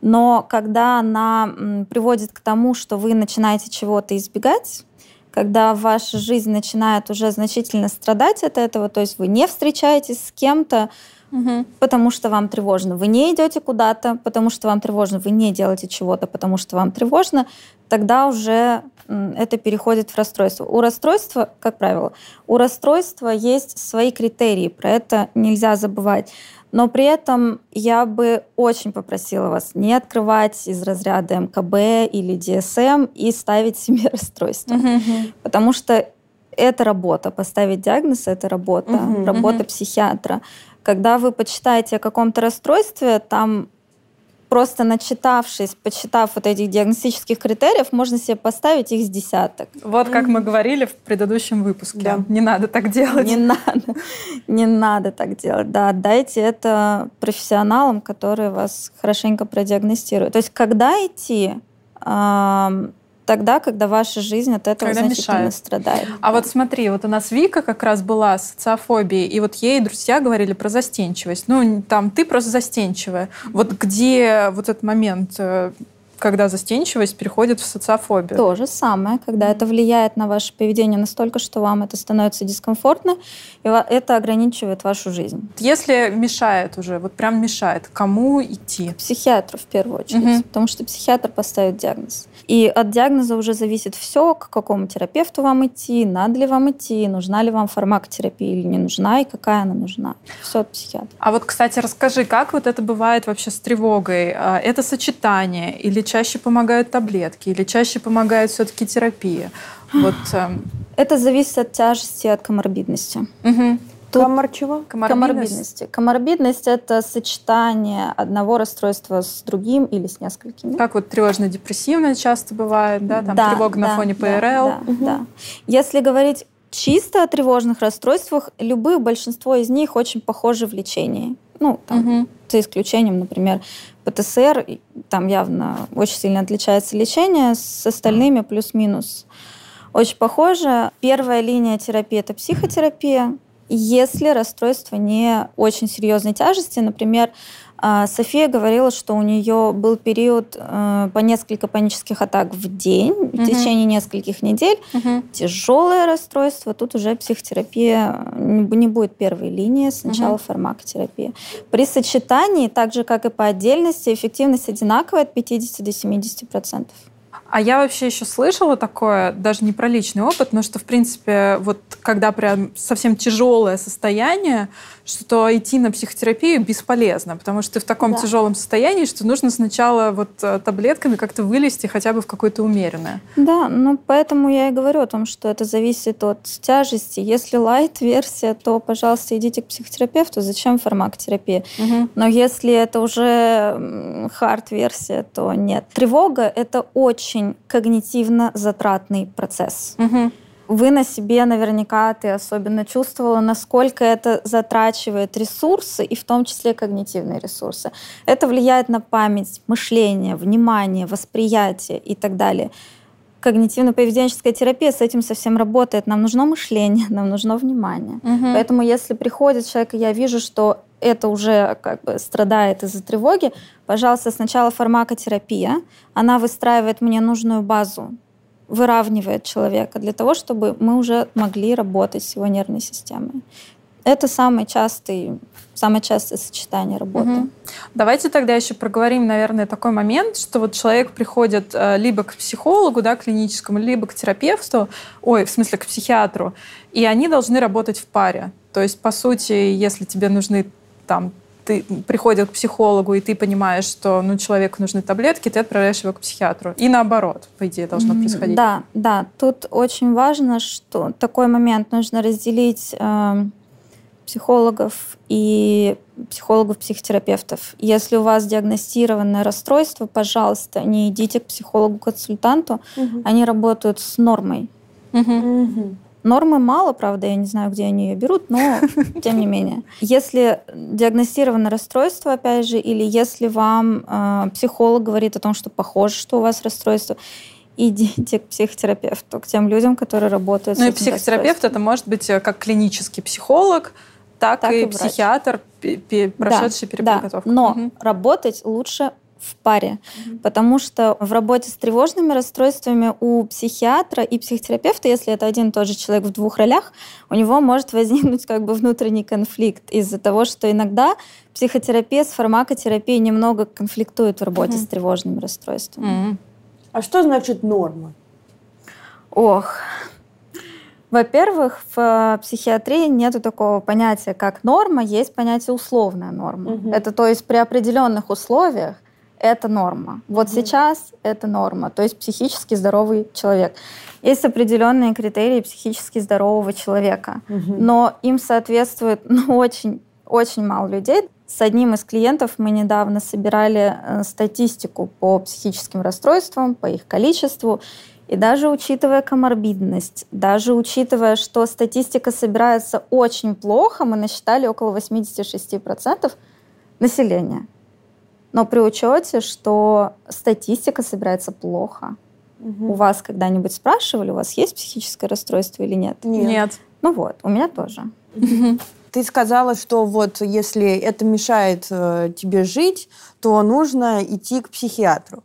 Но когда она приводит к тому, что вы начинаете чего-то избегать, когда ваша жизнь начинает уже значительно страдать от этого, то есть вы не встречаетесь с кем-то, угу. потому что вам тревожно. Вы не идете куда-то, потому что вам тревожно. Вы не делаете чего-то, потому что вам тревожно. Тогда уже это переходит в расстройство. У расстройства, как правило, у расстройства есть свои критерии. Про это нельзя забывать. Но при этом я бы очень попросила вас не открывать из разряда МКБ или ДСМ и ставить себе расстройство. Uh-huh. Потому что это работа. Поставить диагноз — это работа. Uh-huh, работа uh-huh. психиатра. Когда вы почитаете о каком-то расстройстве, там просто начитавшись, почитав вот этих диагностических критериев, можно себе поставить их с десяток. Вот как мы говорили в предыдущем выпуске. Да. Не надо так делать. Не надо. Не надо так делать. Да, дайте это профессионалам, которые вас хорошенько продиагностируют. То есть когда идти? Тогда, когда ваша жизнь от этого когда значительно мешает. страдает. А вот смотри, вот у нас Вика как раз была с социофобией, и вот ей друзья говорили про застенчивость. Ну, там, ты просто застенчивая. Вот где вот этот момент э, когда застенчивость переходит в социофобию. То же самое, когда это влияет на ваше поведение настолько, что вам это становится дискомфортно, и это ограничивает вашу жизнь. Если мешает уже, вот прям мешает, кому идти? К психиатру в первую очередь, угу. потому что психиатр поставит диагноз. И от диагноза уже зависит все, к какому терапевту вам идти, надо ли вам идти, нужна ли вам фармакотерапия или не нужна, и какая она нужна. Все от психиатра. А вот, кстати, расскажи, как вот это бывает вообще с тревогой? А, это сочетание или чаще помогают таблетки или чаще помогает все-таки терапия? Вот, эм, Это зависит от тяжести и от коморбидности. Угу. Тут Комар чего? Коморбидности. Коморбидность – это сочетание одного расстройства с другим или с несколькими. Как вот тревожно-депрессивное часто бывает, да? Там да, тревога да, на фоне ПРЛ. Да, да, угу. да. Если говорить чисто о тревожных расстройствах, любые, большинство из них очень похожи в лечении. Ну, там, угу. за исключением, например, ПТСР, там явно очень сильно отличается лечение, с остальными плюс-минус очень похоже. Первая линия терапии – это психотерапия. Если расстройство не очень серьезной тяжести, например, София говорила, что у нее был период э, по несколько панических атак в день угу. в течение нескольких недель. Угу. Тяжелое расстройство. Тут уже психотерапия не будет первой линии, сначала угу. фармакотерапия. При сочетании, так же как и по отдельности, эффективность одинаковая от 50 до 70 процентов. А я вообще еще слышала такое, даже не про личный опыт, но что, в принципе, вот когда прям совсем тяжелое состояние, что идти на психотерапию бесполезно, потому что ты в таком да. тяжелом состоянии, что нужно сначала вот э, таблетками как-то вылезти хотя бы в какое-то умеренное. Да, ну поэтому я и говорю о том, что это зависит от тяжести. Если лайт-версия, то, пожалуйста, идите к психотерапевту. Зачем фармакотерапия? Угу. Но если это уже хард-версия, то нет. Тревога — это очень когнитивно затратный процесс. Угу вы на себе наверняка, ты особенно чувствовала, насколько это затрачивает ресурсы, и в том числе когнитивные ресурсы. Это влияет на память, мышление, внимание, восприятие и так далее. Когнитивно-поведенческая терапия с этим совсем работает. Нам нужно мышление, нам нужно внимание. Угу. Поэтому если приходит человек, и я вижу, что это уже как бы страдает из-за тревоги, пожалуйста, сначала фармакотерапия. Она выстраивает мне нужную базу выравнивает человека для того, чтобы мы уже могли работать с его нервной системой. Это самый частый, самое частое сочетание работы. Угу. Давайте тогда еще проговорим, наверное, такой момент, что вот человек приходит э, либо к психологу, да, клиническому, либо к терапевту, ой, в смысле к психиатру, и они должны работать в паре. То есть, по сути, если тебе нужны там ты приходит к психологу, и ты понимаешь, что ну, человеку нужны таблетки, ты отправляешь его к психиатру. И наоборот, по идее, должно происходить. Да, да. Тут очень важно, что такой момент нужно разделить э, психологов и психологов-психотерапевтов. Если у вас диагностированное расстройство, пожалуйста, не идите к психологу-консультанту. Угу. Они работают с нормой. Угу. Угу. Нормы мало, правда, я не знаю, где они ее берут, но тем не менее. Если диагностировано расстройство, опять же, или если вам э, психолог говорит о том, что похоже, что у вас расстройство, идите к психотерапевту, к тем людям, которые работают ну, с Ну и психотерапевт это может быть э, как клинический психолог, так, так и, и психиатр, прошедший да, переподготовку. Да, но угу. работать лучше в паре, mm-hmm. потому что в работе с тревожными расстройствами у психиатра и психотерапевта, если это один и тот же человек в двух ролях, у него может возникнуть как бы внутренний конфликт из-за того, что иногда психотерапия с фармакотерапией немного конфликтует в работе mm-hmm. с тревожными расстройствами. Mm-hmm. А что значит норма? Ох, во-первых, в психиатрии нет такого понятия, как норма, есть понятие условная норма. Угу. Это то есть при определенных условиях это норма. Вот mm сейчас это норма, то есть психически здоровый человек. Есть определенные критерии психически здорового человека, mm но им соответствует ну, очень, очень мало людей. С одним из клиентов мы недавно собирали э, статистику по психическим расстройствам, по их количеству. И даже учитывая коморбидность, даже учитывая, что статистика собирается очень плохо, мы насчитали около 86% населения. Но при учете, что статистика собирается плохо. Угу. У вас когда-нибудь спрашивали, у вас есть психическое расстройство или нет? Нет. нет. Ну вот, у меня тоже. Ты сказала, что вот если это мешает э, тебе жить, то нужно идти к психиатру.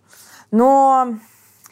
Но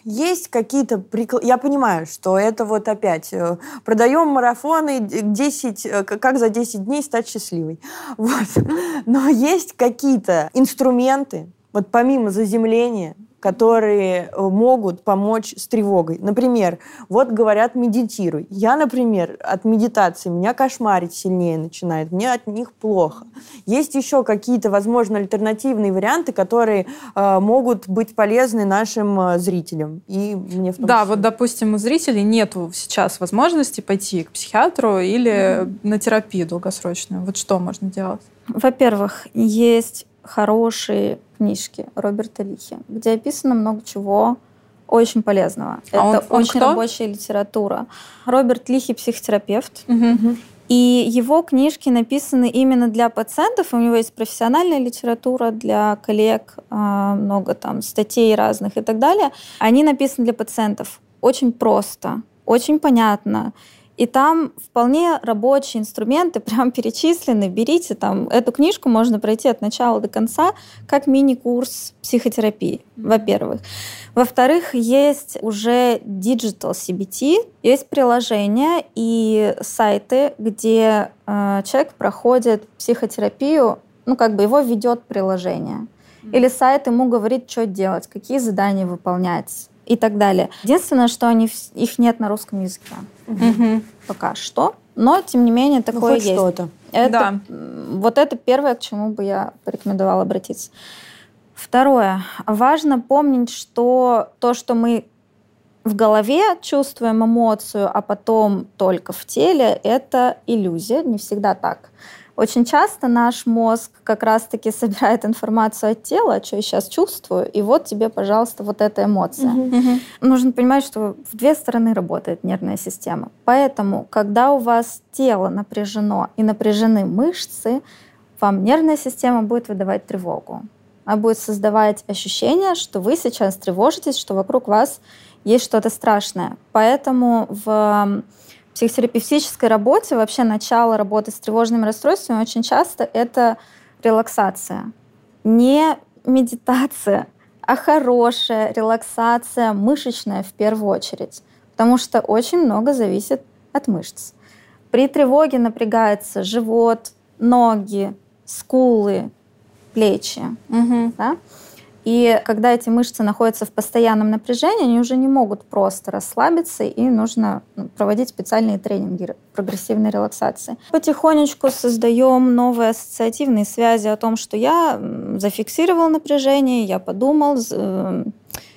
есть какие-то приклады... Я понимаю, что это вот опять э, продаем марафоны 10, э, как за 10 дней стать счастливой. Вот. Но есть какие-то инструменты, вот помимо заземления, которые э, могут помочь с тревогой. Например, вот говорят, медитируй. Я, например, от медитации меня кошмарить сильнее начинает, мне от них плохо. Есть еще какие-то, возможно, альтернативные варианты, которые э, могут быть полезны нашим э, зрителям. И мне в том да, числе. вот, допустим, у зрителей нет сейчас возможности пойти к психиатру или mm-hmm. на терапию долгосрочную. Вот что можно делать? Во-первых, есть хорошие книжки Роберта Лихи, где описано много чего очень полезного. А Это он, очень кто? рабочая литература. Роберт Лихи психотерапевт. Угу. И его книжки написаны именно для пациентов. У него есть профессиональная литература для коллег, а, много там статей разных и так далее. Они написаны для пациентов очень просто, очень понятно. И там вполне рабочие инструменты прям перечислены. Берите там эту книжку, можно пройти от начала до конца, как мини-курс психотерапии, во-первых. Во-вторых, есть уже Digital CBT, есть приложения и сайты, где э, человек проходит психотерапию, ну как бы его ведет приложение. Или сайт ему говорит, что делать, какие задания выполнять и так далее. Единственное, что они, их нет на русском языке. Угу. Пока что. Но, тем не менее, Ну, такое хоть есть. что-то. Это, Да. Вот это первое, к чему бы я порекомендовала обратиться. Второе. Важно помнить, что то, что мы в голове чувствуем эмоцию, а потом только в теле, это иллюзия, не всегда так. Очень часто наш мозг как раз-таки собирает информацию от тела, что я сейчас чувствую, и вот тебе, пожалуйста, вот эта эмоция. Мгм. Нужно понимать, что в две стороны работает нервная система. Поэтому, когда у вас тело напряжено и напряжены мышцы, вам нервная система будет выдавать тревогу. Она будет создавать ощущение, что вы сейчас тревожитесь, что вокруг вас есть что-то страшное. Поэтому в психотерапевтической работе, вообще начало работы с тревожными расстройствами очень часто это релаксация. Не медитация, а хорошая релаксация мышечная в первую очередь. Потому что очень много зависит от мышц. При тревоге напрягается живот, ноги, скулы, плечи. Мгм. Да? И когда эти мышцы находятся в постоянном напряжении, они уже не могут просто расслабиться, и нужно ну, проводить специальные тренинги ре- прогрессивной релаксации. Потихонечку создаем новые ассоциативные связи о том, что я зафиксировал напряжение, я подумал, з- э,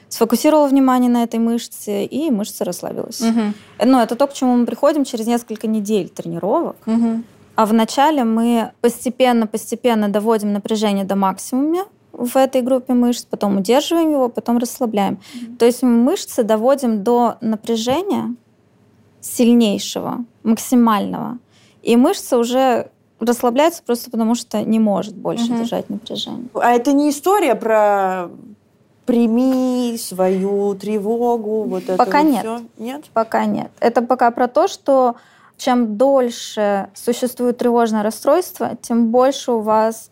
сфокусировал внимание на этой мышце, и мышца расслабилась. Мгм. Но это то, к чему мы приходим через несколько недель тренировок. Мгм. А вначале мы постепенно-постепенно доводим напряжение до максимума в этой группе мышц, потом удерживаем его, потом расслабляем. То есть мы мышцы доводим до напряжения сильнейшего, максимального. И мышца уже расслабляется просто потому, что не может больше Мгм. держать напряжение. А это не история про прими свою тревогу, вот это Пока вот нет. всё? Нет? Пока нет. Это пока про то, что чем дольше существует тревожное расстройство, тем больше у вас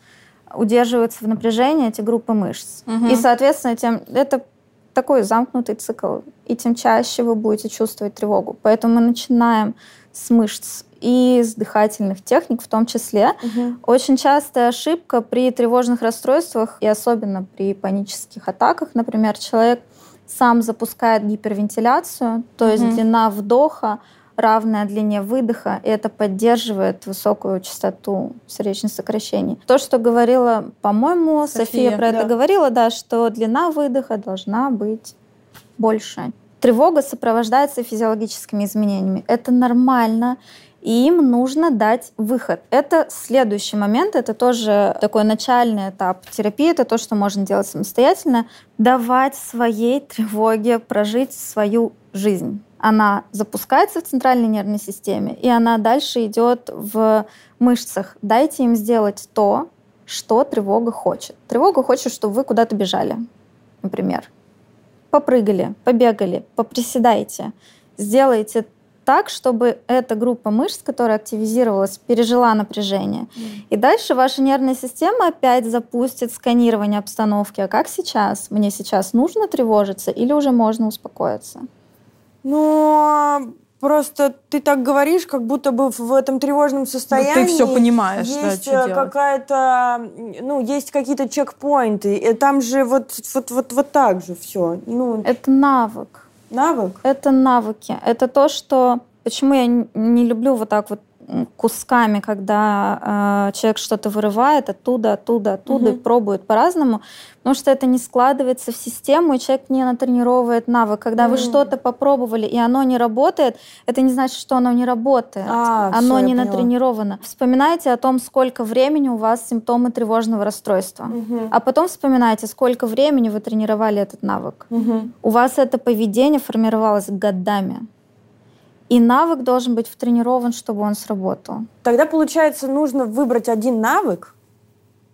удерживаются в напряжении эти группы мышц. Мгм. И, соответственно, тем это такой замкнутый цикл, и тем чаще вы будете чувствовать тревогу. Поэтому мы начинаем с мышц и с дыхательных техник в том числе. Очень частая ошибка при тревожных расстройствах и особенно при панических атаках, например, человек сам запускает гипервентиляцию, то есть Мгм. длина вдоха равная длине выдоха, и это поддерживает высокую частоту сердечных сокращений. То, что говорила, по-моему, София, София, про да. это говорила, да, что длина выдоха должна быть больше. Тревога сопровождается физиологическими изменениями. Это нормально, и им нужно дать выход. Это следующий момент, это тоже такой начальный этап терапии, это то, что можно делать самостоятельно, давать своей тревоге прожить свою жизнь. Она запускается в центральной нервной системе, и она дальше идет в мышцах. Дайте им сделать то, что тревога хочет. Тревога хочет, чтобы вы куда-то бежали, например. Попрыгали, побегали, поприседайте. Сделайте так, чтобы эта группа мышц, которая активизировалась, пережила напряжение. И дальше ваша нервная система опять запустит сканирование обстановки. А как сейчас? Мне сейчас нужно тревожиться или уже можно успокоиться? Ну, а просто ты так говоришь, как будто бы в этом тревожном состоянии всё понимаешь, да, есть что э, делать. какая-то, ну, есть какие-то чекпоинты. И там же вот, вот, вот, вот так же все. Ну, Это навык. Навык. Это навыки. Это то, что... Почему я не люблю вот так вот кусками, когда э, человек что-то вырывает оттуда, оттуда, оттуда и пробует по-разному, потому что это не складывается в систему, и человек не натренировывает навык. Когда вы Мгм. что-то попробовали, и оно не работает, это не значит, что оно не работает. А, оно всё, я не натренировано. Вспоминайте о том, сколько времени у вас симптомы тревожного расстройства. Мгм. А потом вспоминайте, сколько времени вы тренировали этот навык. Мгм. У вас это поведение формировалось годами. И навык должен быть втренирован, чтобы он сработал. Тогда, получается, нужно выбрать один навык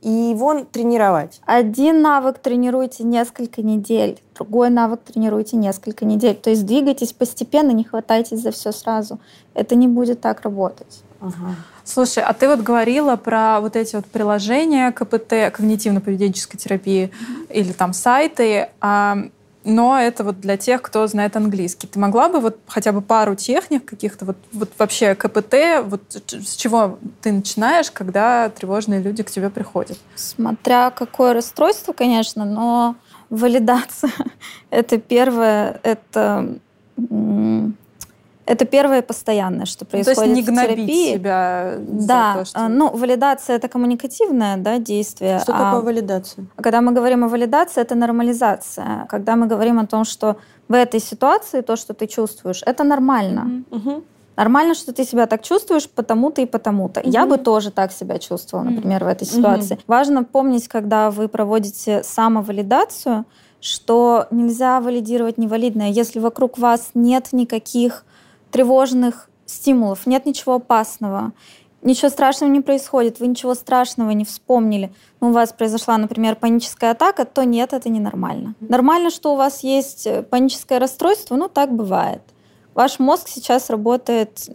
и его тренировать. Один навык тренируйте несколько недель, другой навык тренируйте несколько недель. То есть двигайтесь постепенно, не хватайтесь за все сразу. Это не будет так работать. Ага. Слушай, а ты вот говорила про вот эти вот приложения КПТ, когнитивно-поведенческой терапии, или там сайты, а, но это вот для тех, кто знает английский. Ты могла бы вот хотя бы пару техник каких-то, вот, вот вообще КПТ, вот с чего ты начинаешь, когда тревожные люди к тебе приходят? Смотря какое расстройство, конечно, но валидация — это первое, это это первое постоянное, что происходит ну, То есть не в терапии. себя Да, то, что... ну, валидация — это коммуникативное да, действие. Что а такое валидация? Когда мы говорим о валидации, это нормализация. Когда мы говорим о том, что в этой ситуации то, что ты чувствуешь, это нормально. Угу. Нормально, что ты себя так чувствуешь, потому-то и потому-то. Мгм. Я бы тоже так себя чувствовала, например, в этой ситуации. Важно помнить, когда вы проводите самовалидацию, что нельзя валидировать невалидное. Если вокруг вас нет никаких тревожных стимулов, нет ничего опасного, ничего страшного не происходит, вы ничего страшного не вспомнили, ну, у вас произошла, например, паническая атака, то нет, это ненормально. Нормально, что у вас есть э, паническое расстройство, ну, так бывает. Ваш мозг сейчас работает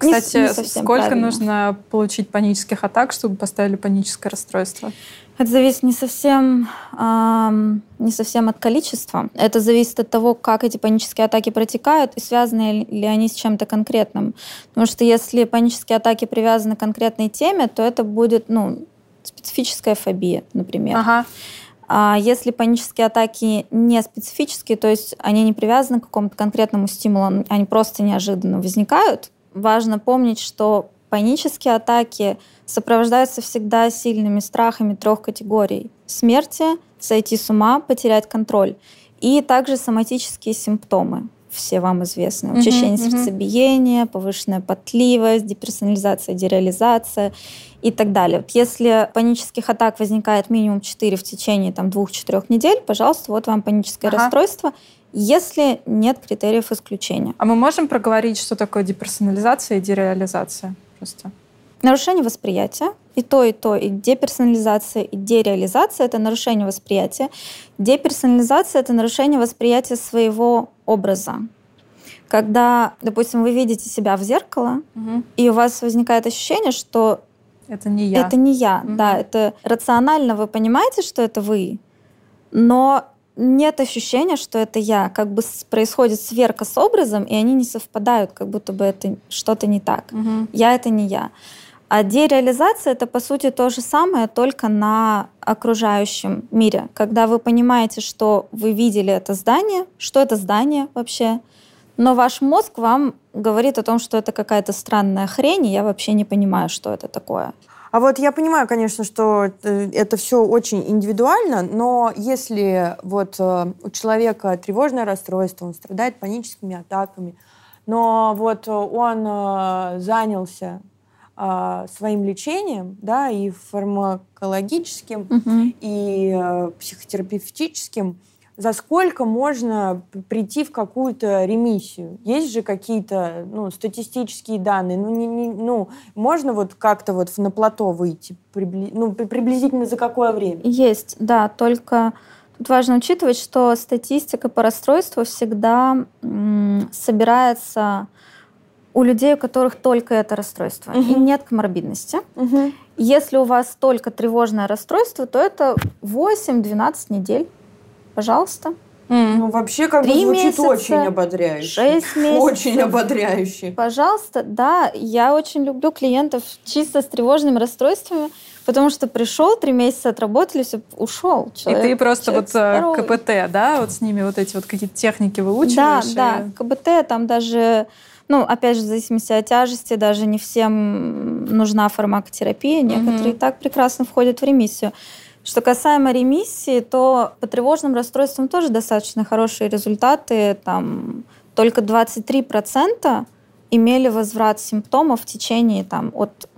А, не- Кстати, не совсем сколько правильно. нужно получить панических атак, чтобы поставили паническое расстройство? Это зависит не совсем, ам, не совсем от количества. Это зависит от того, как эти панические атаки протекают и связаны ли они с чем-то конкретным. Потому что если панические атаки привязаны к конкретной теме, то это будет ну, специфическая фобия, например. Ага. А если панические атаки не специфические, то есть они не привязаны к какому-то конкретному стимулу, они просто неожиданно возникают, важно помнить, что панические атаки сопровождаются всегда сильными страхами трех категорий. Смерти, сойти с ума, потерять контроль. И также соматические симптомы, все вам известны. Учащение мгм. сердцебиения, повышенная потливость, деперсонализация, дереализация и так далее. Вот если панических атак возникает минимум 4 в течение там, 2-4 недель, пожалуйста, вот вам паническое Ага. расстройство, если нет критериев исключения. А мы можем проговорить, что такое деперсонализация и дереализация? Просто. Нарушение восприятия. И то, и то, и деперсонализация, и дереализация — это нарушение восприятия. Деперсонализация — это нарушение восприятия своего образа. Когда, допустим, вы видите себя в зеркало, и у вас возникает ощущение, что Это не я. это не я. Мгм. Да, это рационально вы понимаете, что это вы, но нет ощущения, что это я. Как бы происходит сверка с образом, и они не совпадают, как будто бы это что-то не так. Мгм. Я это не я. А дереализация это по сути то же самое, только на окружающем мире. Когда вы понимаете, что вы видели это здание, что это здание вообще, но ваш мозг вам говорит о том, что это какая-то странная хрень, и я вообще не понимаю, что это такое. А вот я понимаю, конечно, что э, это все очень индивидуально, но если вот э, у человека тревожное расстройство, он страдает паническими атаками, но вот э, он занялся своим лечением, да, и фармакологическим, и э, психотерапевтическим, за сколько можно прийти в какую-то ремиссию? Есть же какие-то ну, статистические данные. Ну, не, не- ну, можно вот как-то вот на плато выйти? прибли- ну, при- приблизительно за какое время? Есть, да, только тут важно учитывать, что статистика по расстройству всегда м, собирается у людей, у которых только это расстройство, и Мгм. нет коморбидности. Если у вас только тревожное расстройство, то это 8-12 недель. Пожалуйста. М. Ну, вообще, как бы звучит месяца, очень ободряюще. 6 месяцев. Очень ободряюще. Пожалуйста, да, я очень люблю клиентов чисто с тревожными расстройствами, потому что пришел, три месяца отработали, все, ушел. И Человек, ты просто вот э, здоровый. КПТ, да, вот с ними вот эти вот какие-то техники Да, выучиваешь? да, и- КБТ там даже, ну, опять же, в зависимости от тяжести, даже не всем нужна фармакотерапия, некоторые и так прекрасно входят в ремиссию. Что касаемо ремиссии, то по тревожным расстройствам тоже достаточно хорошие результаты. Там только 23% имели возврат симптомов в течение там, от,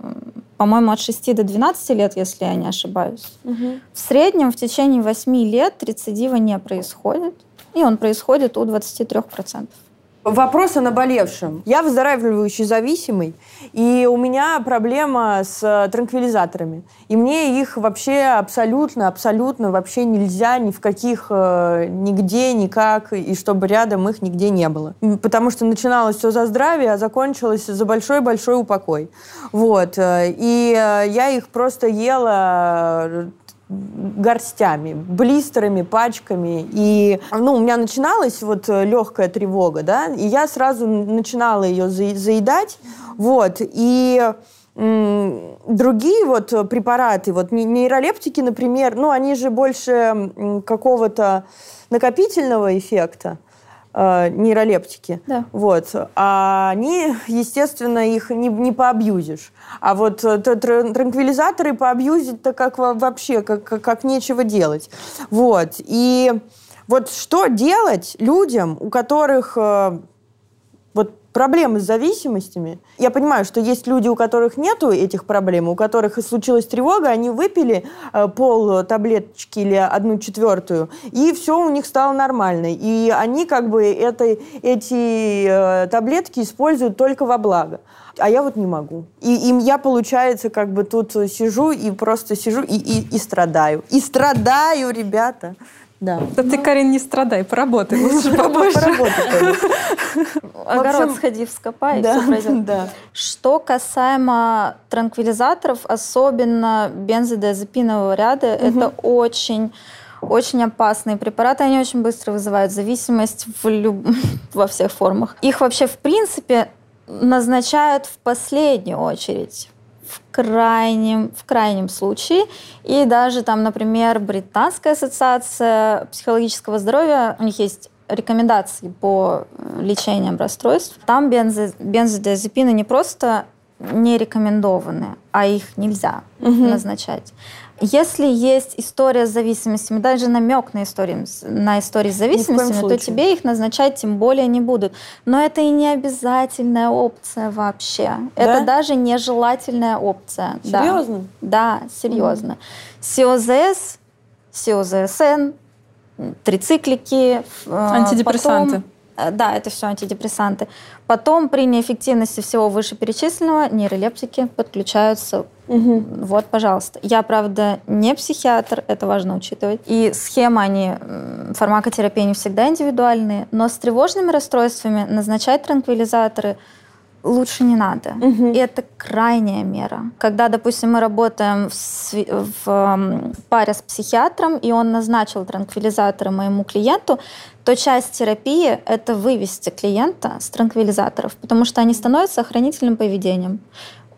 по-моему, от 6 до 12 лет, если я не ошибаюсь. В среднем в течение 8 лет рецидива не происходит, и он происходит у 23%. Вопрос о наболевшем. Я выздоравливающий зависимый, и у меня проблема с э, транквилизаторами. И мне их вообще абсолютно, абсолютно вообще нельзя ни в каких, э, нигде, никак, и чтобы рядом их нигде не было. Потому что начиналось все за здравие, а закончилось за большой-большой упокой. Вот. э, И я их просто ела горстями, блистерами, пачками. И, ну, у меня начиналась вот легкая тревога, да, и я сразу начинала ее заедать, вот, и другие вот препараты, вот нейролептики, например, ну, они же больше какого-то накопительного эффекта э, нейролептики. Да. Вот. А они, естественно, их не, не поабьюзишь. А вот э, транквилизаторы поабьюзить-то как вообще, как, как, как нечего делать. Вот. И вот что делать людям, у которых э, вот проблемы с зависимостями. Я понимаю, что есть люди, у которых нету этих проблем, у которых случилась тревога, они выпили э, пол таблеточки или одну четвертую, и все у них стало нормально. И они как бы это, эти э, таблетки используют только во благо. А я вот не могу. И им я, получается, как бы тут сижу и просто сижу и, и, и страдаю. И страдаю, ребята. Да. Да ты, Карин, не страдай, поработай лучше побольше. Огород сходи, вскопай, и все пройдет. Что касаемо транквилизаторов, особенно бензодиазепинового ряда, это очень очень опасные препараты, они очень быстро вызывают зависимость в люб... во всех формах. Их вообще, в принципе, назначают в последнюю очередь крайнем, в крайнем случае. И даже там, например, Британская ассоциация психологического здоровья, у них есть рекомендации по э, лечениям расстройств. Там бензо, бензодиазепины не просто не рекомендованы, а их нельзя угу. назначать. Если есть история с зависимостями, даже намек на историю, на истории с зависимостями, то тебе их назначать тем более не будут. Но это и не обязательная опция вообще. Да? Это даже нежелательная опция. Серьезно? Да, да серьезно. Mm. СИОЗС, СИОЗСН, трициклики. Э, Антидепрессанты. Потом, да, это все антидепрессанты. Потом при неэффективности всего вышеперечисленного нейролептики подключаются Угу. Вот, пожалуйста. Я, правда, не психиатр, это важно учитывать. И схемы, они, фармакотерапии не всегда индивидуальные, но с тревожными расстройствами назначать транквилизаторы лучше не надо. Угу. И это крайняя мера. Когда, допустим, мы работаем в, в паре с психиатром, и он назначил транквилизаторы моему клиенту, то часть терапии — это вывести клиента с транквилизаторов, потому что они становятся охранительным поведением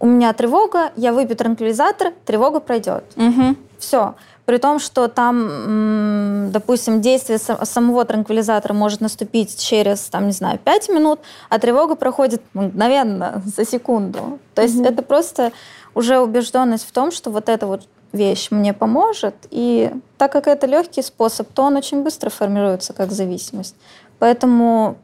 у меня тревога, я выпью транквилизатор, тревога пройдет. Угу. Все. При том, что там, допустим, действие самого транквилизатора может наступить через, там, не знаю, 5 минут, а тревога проходит мгновенно, за секунду. То есть угу. это просто уже убежденность в том, что вот эта вот вещь мне поможет. И так как это легкий способ, то он очень быстро формируется как зависимость. Поэтому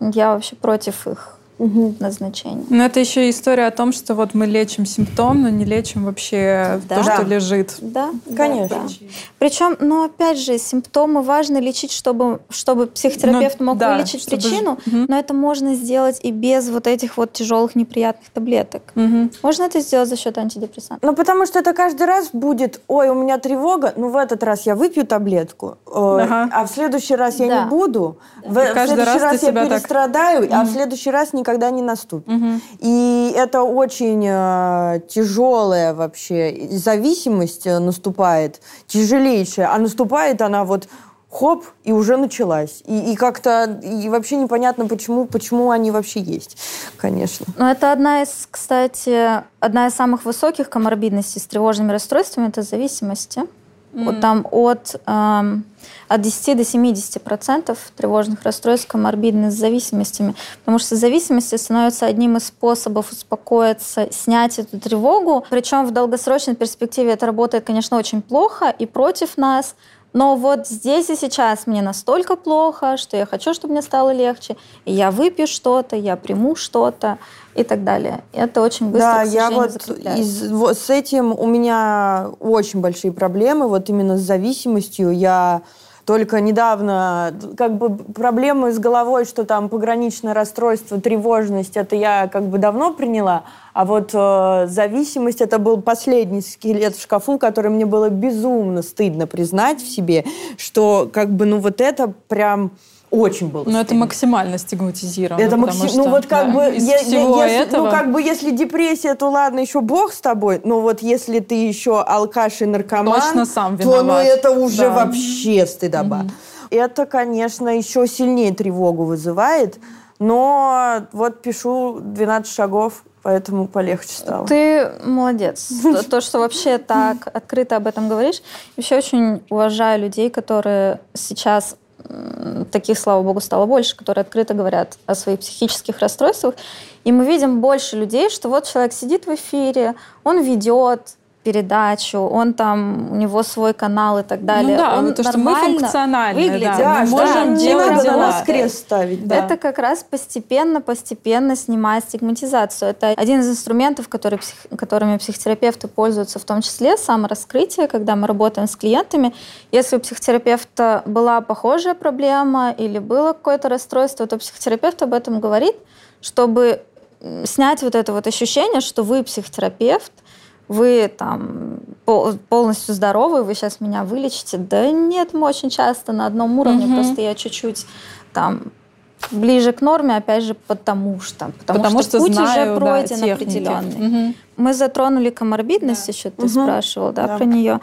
я вообще против их угу. назначения. Но это еще история о том, что вот мы лечим симптом, но не лечим вообще да. то, что лежит. Да, конечно. Да, да. Причем, ну опять же, симптомы важно лечить, чтобы, чтобы психотерапевт ну, мог да, вылечить чтобы... причину, угу. но это можно сделать и без вот этих вот тяжелых неприятных таблеток. Угу. Можно это сделать за счет антидепрессантов. Ну потому что это каждый раз будет, ой, у меня тревога, ну в этот раз я выпью таблетку, ага. а в следующий раз я да. не буду, в, в следующий раз, раз я перестрадаю, так... а в следующий раз не никогда не наступит. Угу. И это очень э, тяжелая вообще зависимость э, наступает, тяжелейшая. А наступает она вот хоп, и уже началась. И, и как-то и вообще непонятно, почему, почему они вообще есть, конечно. Но это одна из, кстати, одна из самых высоких коморбидностей с тревожными расстройствами, это зависимости. Вот там от, эм, от 10 до 70 процентов тревожных расстройств коморбидны с зависимостями, потому что зависимости становятся одним из способов успокоиться, снять эту тревогу. Причем в долгосрочной перспективе это работает, конечно, очень плохо и против нас, но вот здесь и сейчас мне настолько плохо, что я хочу, чтобы мне стало легче, и я выпью что-то, я приму что-то и так далее. Это очень быстро, Да, я вот, из, вот с этим у меня очень большие проблемы, вот именно с зависимостью. Я только недавно, как бы проблемы с головой, что там пограничное расстройство, тревожность, это я как бы давно приняла, а вот э, зависимость это был последний скелет в шкафу, который мне было безумно стыдно признать в себе, что как бы ну вот это прям очень было. Но это максимально стигматизировано. Это максим... что, ну вот как да, бы из я, всего если, этого... ну как бы если депрессия, то ладно, еще бог с тобой. Но вот если ты еще алкаш и наркоман, Точно сам виноват. то ну это уже да. вообще стыдоба. Угу. Это, конечно, еще сильнее тревогу вызывает. Но вот пишу 12 шагов, поэтому полегче стало. Ты молодец. То, то, что вообще так открыто об этом говоришь. Вообще очень уважаю людей, которые сейчас таких, слава богу, стало больше, которые открыто говорят о своих психических расстройствах. И мы видим больше людей, что вот человек сидит в эфире, он ведет, передачу, он там, у него свой канал и так ну далее. Ну да, он то, что мы функциональны, выглядит. Да, мы можем да, делать не надо дела. на нас крест ставить. Да. Это как раз постепенно-постепенно снимает стигматизацию. Это один из инструментов, который, псих, которыми психотерапевты пользуются, в том числе самораскрытие, когда мы работаем с клиентами. Если у психотерапевта была похожая проблема или было какое-то расстройство, то психотерапевт об этом говорит, чтобы снять вот это вот ощущение, что вы психотерапевт, вы там полностью здоровы, вы сейчас меня вылечите. Да нет, мы очень часто на одном уровне, угу. просто я чуть-чуть там ближе к норме, опять же, потому что. Потому, потому что, что путь знаю, уже пройден да, определенный. Угу. Мы затронули коморбидность, да. еще ты угу. спрашивал, да, да, про нее.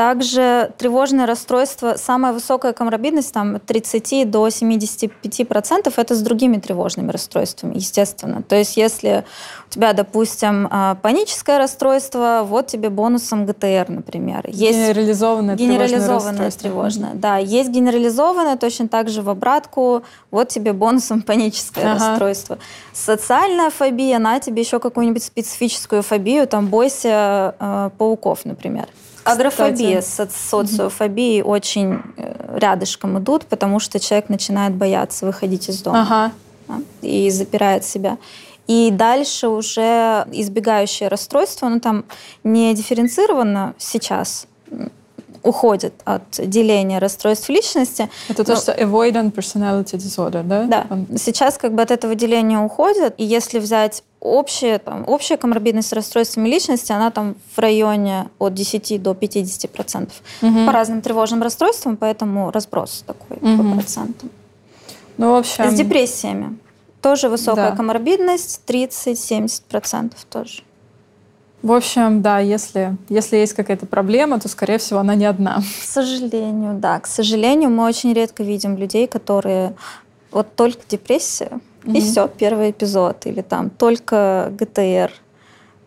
Также тревожное расстройство, самая высокая коморбидность, там, от 30 до 75%, это с другими тревожными расстройствами, естественно. То есть если у тебя, допустим, а, паническое расстройство, вот тебе бонусом ГТР, например. Есть генерализованное, генерализованное тревожное, да. Есть генерализованное, точно так же в обратку, вот тебе бонусом паническое ага. расстройство. Социальная фобия, на тебе еще какую-нибудь специфическую фобию, там, бойся э, пауков, например. Агрофобия с социофобией угу. очень э, рядышком идут, потому что человек начинает бояться выходить из дома ага. да, и запирает себя. И дальше уже избегающее расстройство, оно там не дифференцировано сейчас, уходит от деления расстройств личности. Это то, что avoidant personality disorder, да? Да. Сейчас как бы от этого деления уходят. И если взять общая, там, общая коморбидность с расстройствами личности, она там в районе от 10 до 50 процентов. Угу. По разным тревожным расстройствам, поэтому разброс такой угу. по процентам. Ну, в общем... С депрессиями. Тоже высокая да. коморбидность, 30-70 процентов тоже. В общем, да, если, если есть какая-то проблема, то, скорее всего, она не одна. К сожалению, да. К сожалению, мы очень редко видим людей, которые вот только депрессия, mm-hmm. и все, первый эпизод. Или там только ГТР,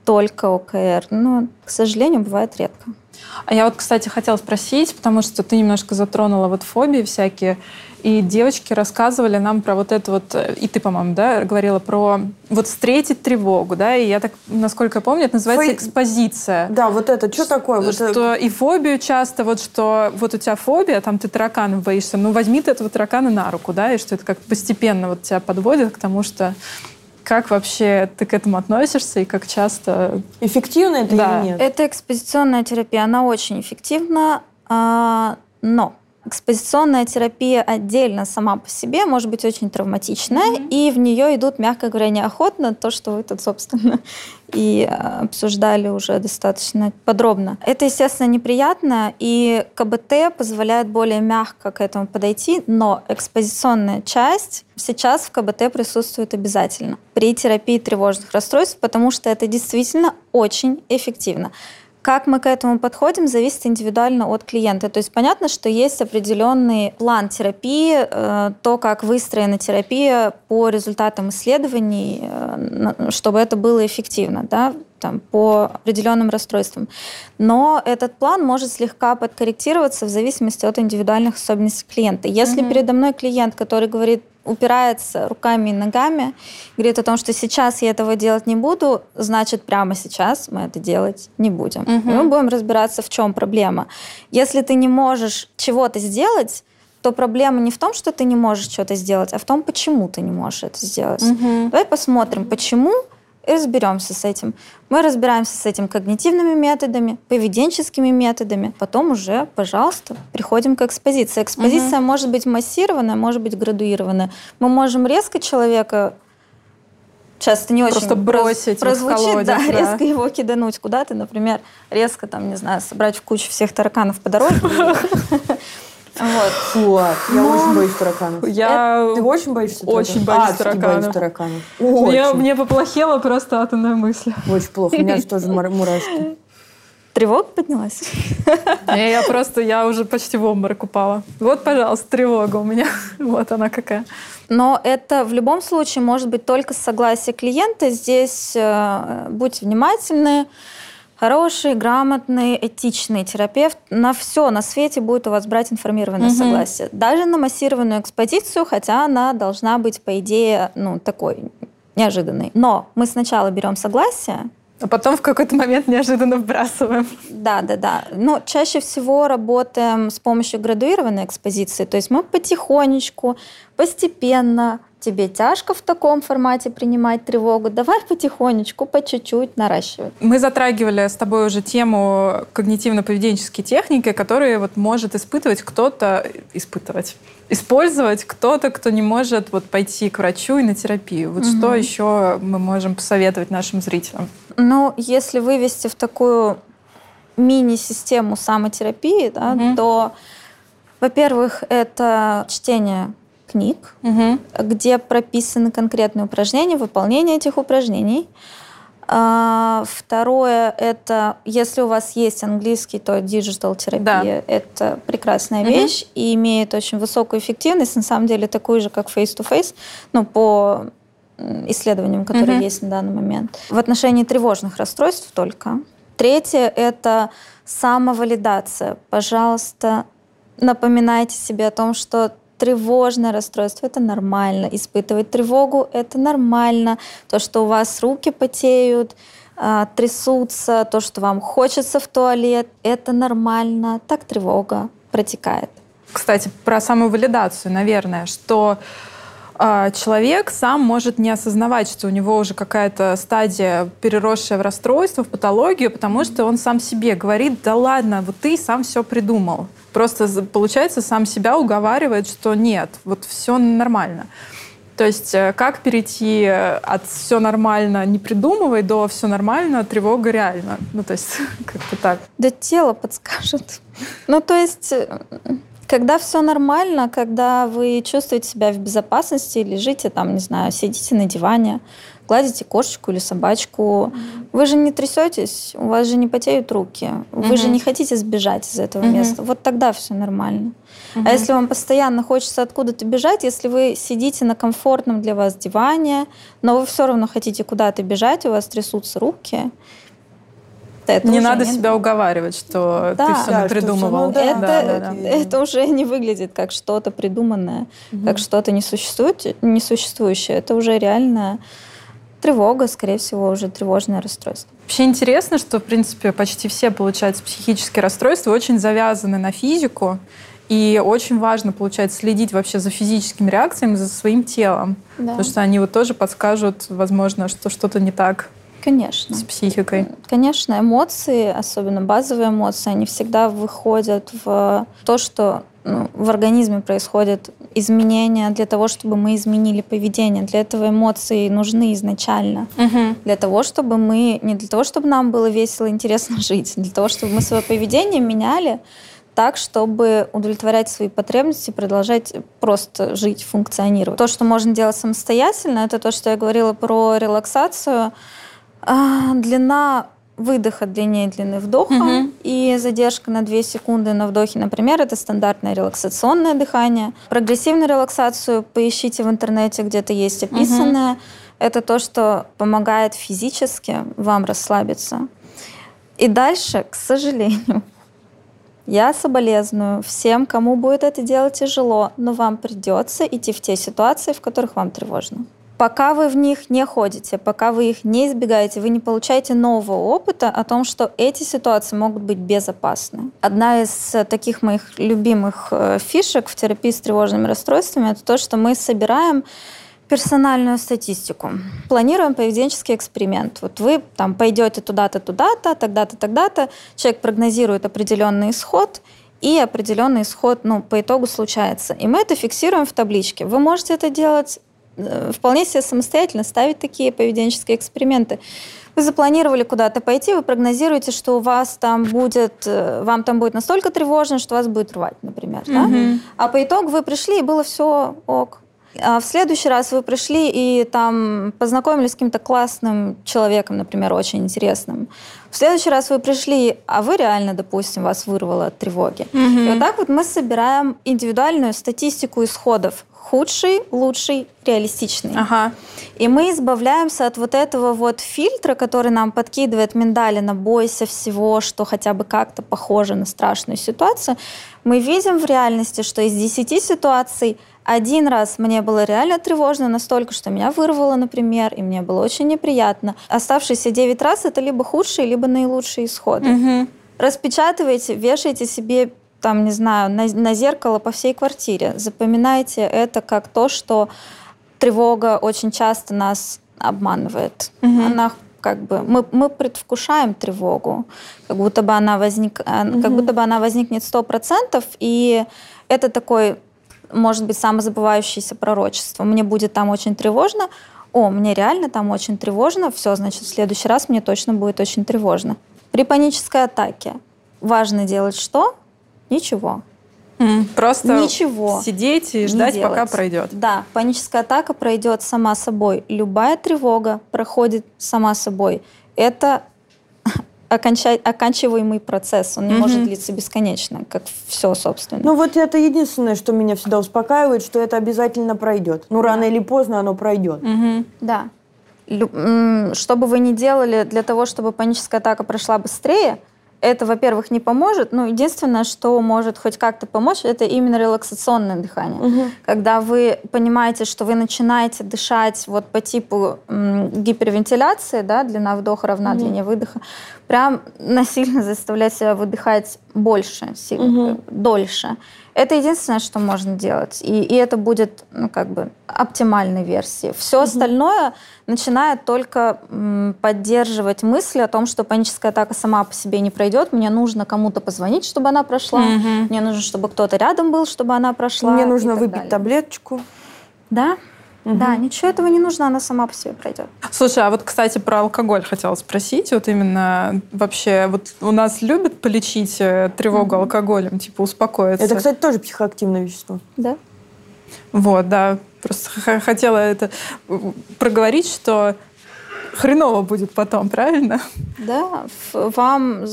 только ОКР. Но, к сожалению, бывает редко. А я вот, кстати, хотела спросить, потому что ты немножко затронула вот фобии всякие, и девочки рассказывали нам про вот это вот, и ты, по-моему, да, говорила про вот встретить тревогу, да, и я так, насколько я помню, это называется Фой... экспозиция. Да, вот это, что такое? Вот что и фобию часто, вот что вот у тебя фобия, там ты тараканов боишься, ну возьми ты этого таракана на руку, да, и что это как постепенно вот тебя подводит к тому, что как вообще ты к этому относишься и как часто... Эффективно это да. или нет? Это экспозиционная терапия, она очень эффективна, а, но экспозиционная терапия отдельно сама по себе может быть очень травматичная, mm-hmm. и в нее идут, мягко говоря, неохотно, то, что вы тут, собственно, и а, обсуждали уже достаточно подробно. Это, естественно, неприятно, и КБТ позволяет более мягко к этому подойти, но экспозиционная часть сейчас в КБТ присутствует обязательно при терапии тревожных расстройств, потому что это действительно очень эффективно. Как мы к этому подходим, зависит индивидуально от клиента. То есть понятно, что есть определенный план терапии, э, то, как выстроена терапия по результатам исследований, э, чтобы это было эффективно. Да? Там, по определенным расстройствам. Но этот план может слегка подкорректироваться в зависимости от индивидуальных особенностей клиента. Если угу. передо мной клиент, который говорит, упирается руками и ногами, говорит о том, что сейчас я этого делать не буду, значит, прямо сейчас мы это делать не будем. Угу. И мы будем разбираться, в чем проблема. Если ты не можешь чего-то сделать, то проблема не в том, что ты не можешь что-то сделать, а в том, почему ты не можешь это сделать. Угу. Давай посмотрим, почему и разберемся с этим. Мы разбираемся с этим когнитивными методами, поведенческими методами. Потом уже, пожалуйста, приходим к экспозиции. Экспозиция угу. может быть массированная, может быть градуированная. Мы можем резко человека часто не Просто очень бросить прозвучит, колодец, да, да, резко его кидануть куда-то, например, резко там, не знаю, собрать в кучу всех тараканов по дороге. Вот. Вот. Я Но... очень боюсь тараканов. Я... Ты очень боишься Очень тараканов? боюсь а, тараканов. боюсь тараканов. Очень. Мне, мне поплохело просто от одной мысли. Очень плохо. У меня же тоже мурашки. Тревога поднялась? Не, я просто, я уже почти в обморок упала. Вот, пожалуйста, тревога у меня. Вот она какая. Но это в любом случае может быть только с согласия клиента. Здесь э, будьте внимательны. Хороший, грамотный, этичный терапевт на все на свете будет у вас брать информированное угу. согласие. Даже на массированную экспозицию, хотя она должна быть, по идее, ну, такой неожиданной. Но мы сначала берем согласие, а потом в какой-то момент неожиданно вбрасываем. Да, да, да. Но чаще всего работаем с помощью градуированной экспозиции. То есть мы потихонечку, постепенно, тебе тяжко в таком формате принимать тревогу, давай потихонечку, по чуть-чуть наращивать. Мы затрагивали с тобой уже тему когнитивно-поведенческой техники, которые вот может испытывать кто-то, испытывать, использовать кто-то, кто не может вот пойти к врачу и на терапию. Вот угу. что еще мы можем посоветовать нашим зрителям? Ну, если вывести в такую мини-систему самотерапии, да, угу. то, во-первых, это чтение книг, угу. где прописаны конкретные упражнения, выполнение этих упражнений. А, второе это, если у вас есть английский, то digital терапия да. это прекрасная вещь и имеет очень высокую эффективность, на самом деле такую же, как face-to-face, ну, по исследованиям, которые угу. есть на данный момент. В отношении тревожных расстройств только. Третье это самовалидация. Пожалуйста, напоминайте себе о том, что тревожное расстройство — это нормально. Испытывать тревогу — это нормально. То, что у вас руки потеют, а, трясутся, то, что вам хочется в туалет — это нормально. Так тревога протекает. Кстати, про самовалидацию, наверное, что человек сам может не осознавать, что у него уже какая-то стадия, переросшая в расстройство, в патологию, потому что он сам себе говорит, да ладно, вот ты сам все придумал. Просто, получается, сам себя уговаривает, что нет, вот все нормально. То есть э, как перейти от все нормально, не придумывай, до все нормально, тревога реально. Ну, то есть как-то так. Да тело подскажет. Ну, то есть э, когда все нормально, когда вы чувствуете себя в безопасности, лежите там, не знаю, сидите на диване, гладите кошечку или собачку, mm-hmm. вы же не трясетесь, у вас же не потеют руки, mm-hmm. вы же не хотите сбежать из этого mm-hmm. места. Вот тогда все нормально. Mm-hmm. А если вам постоянно хочется откуда-то бежать, если вы сидите на комфортном для вас диване, но вы все равно хотите куда-то бежать, у вас трясутся руки, это не надо не... себя уговаривать, что да, ты все да, придумывал. Все, ну, это, да, да, да. это уже не выглядит как что-то придуманное, угу. как что-то несуществующее. Это уже реальная тревога, скорее всего, уже тревожное расстройство. Вообще интересно, что, в принципе, почти все, получается, психические расстройства очень завязаны на физику. И очень важно, получается, следить вообще за физическими реакциями, за своим телом. Да. Потому что они вот тоже подскажут, возможно, что что-то не так Конечно. С психикой. Конечно, эмоции, особенно базовые эмоции, они всегда выходят в то, что ну, в организме происходят изменения для того, чтобы мы изменили поведение. Для этого эмоции нужны изначально. Угу. Для того, чтобы мы... Не для того, чтобы нам было весело и интересно жить, для того, чтобы мы свое поведение меняли так, чтобы удовлетворять свои потребности, продолжать просто жить, функционировать. То, что можно делать самостоятельно, это то, что я говорила про релаксацию. А, длина выдоха длиннее длины вдоха угу. и задержка на 2 секунды на вдохе, например, это стандартное релаксационное дыхание. Прогрессивную релаксацию поищите в интернете, где-то есть описанное. Угу. Это то, что помогает физически вам расслабиться. И дальше, к сожалению, я соболезную всем, кому будет это делать тяжело, но вам придется идти в те ситуации, в которых вам тревожно. Пока вы в них не ходите, пока вы их не избегаете, вы не получаете нового опыта о том, что эти ситуации могут быть безопасны. Одна из э, таких моих любимых э, фишек в терапии с тревожными расстройствами это то, что мы собираем персональную статистику. Планируем поведенческий эксперимент. Вот вы там пойдете туда-то, туда-то, тогда-то, тогда-то. Человек прогнозирует определенный исход, и определенный исход ну, по итогу случается. И мы это фиксируем в табличке. Вы можете это делать вполне себе самостоятельно ставить такие поведенческие эксперименты. Вы запланировали куда-то пойти, вы прогнозируете, что у вас там будет, э, вам там будет настолько тревожно, что вас будет рвать, например. Mm-hmm. Да? А по итогу вы пришли, и было все ок. А в следующий раз вы пришли и там познакомились с каким-то классным человеком, например, очень интересным. В следующий раз вы пришли, а вы реально, допустим, вас вырвало от тревоги. И вот так вот мы собираем индивидуальную статистику исходов. Худший, лучший, реалистичный. Ага. И мы избавляемся от вот этого вот фильтра, который нам подкидывает миндалина, бойся всего, что хотя бы как-то похоже на страшную ситуацию. Мы видим в реальности, что из 10 ситуаций один раз мне было реально тревожно настолько, что меня вырвало, например, и мне было очень неприятно. Оставшиеся 9 раз это либо худшие, либо наилучшие исходы. Мгм. Распечатывайте, вешайте себе там, не знаю, на, на зеркало по всей квартире. Запоминайте это как то, что тревога очень часто нас обманывает. Она как бы мы, мы предвкушаем тревогу, как будто бы она возник, а, как будто бы она возникнет сто процентов, и это такой, может быть, самозабывающееся пророчество. Мне будет там очень тревожно. О, мне реально там очень тревожно. Все, значит, в следующий раз мне точно будет очень тревожно. При панической атаке важно делать что? Ничего. Просто Ничего. сидеть и ждать, пока пройдет. Да, паническая атака пройдет сама собой. Любая тревога проходит сама собой. Это оконча- оканчиваемый процесс. Он не может длиться бесконечно, как все, собственно. Ну вот это единственное, что меня всегда успокаивает, что это обязательно пройдет. Ну рано или поздно оно пройдет. Да. Лю- Что бы вы ни делали для того, чтобы паническая атака прошла быстрее, это, во-первых, не поможет. Ну, единственное, что может хоть как-то помочь, это именно релаксационное дыхание. Когда вы понимаете, что вы начинаете дышать вот по типу гипервентиляции, да, длина вдоха равна длине выдоха, прям насильно заставлять себя выдыхать больше, си- Мгм. дольше. Это единственное, что можно делать. И, и это будет, ну, как бы, оптимальной версией. Все остальное начинает только м, поддерживать мысли о том, что паническая атака сама по себе не пройдет. Мне нужно кому-то позвонить, чтобы она прошла. Мгм. Мне нужно, чтобы кто-то рядом был, чтобы она прошла. Мне нужно выпить далее. таблеточку. Да? Да, ничего этого не нужно, она сама по себе пройдет. Слушай, а вот, кстати, про алкоголь хотела спросить. Вот именно вообще, вот у нас любят полечить э, тревогу алкоголем, типа успокоиться. Это, кстати, тоже психоактивное вещество. Да? Вот, да. Просто хотела это э, проговорить, что хреново будет потом, правильно? Да, вам,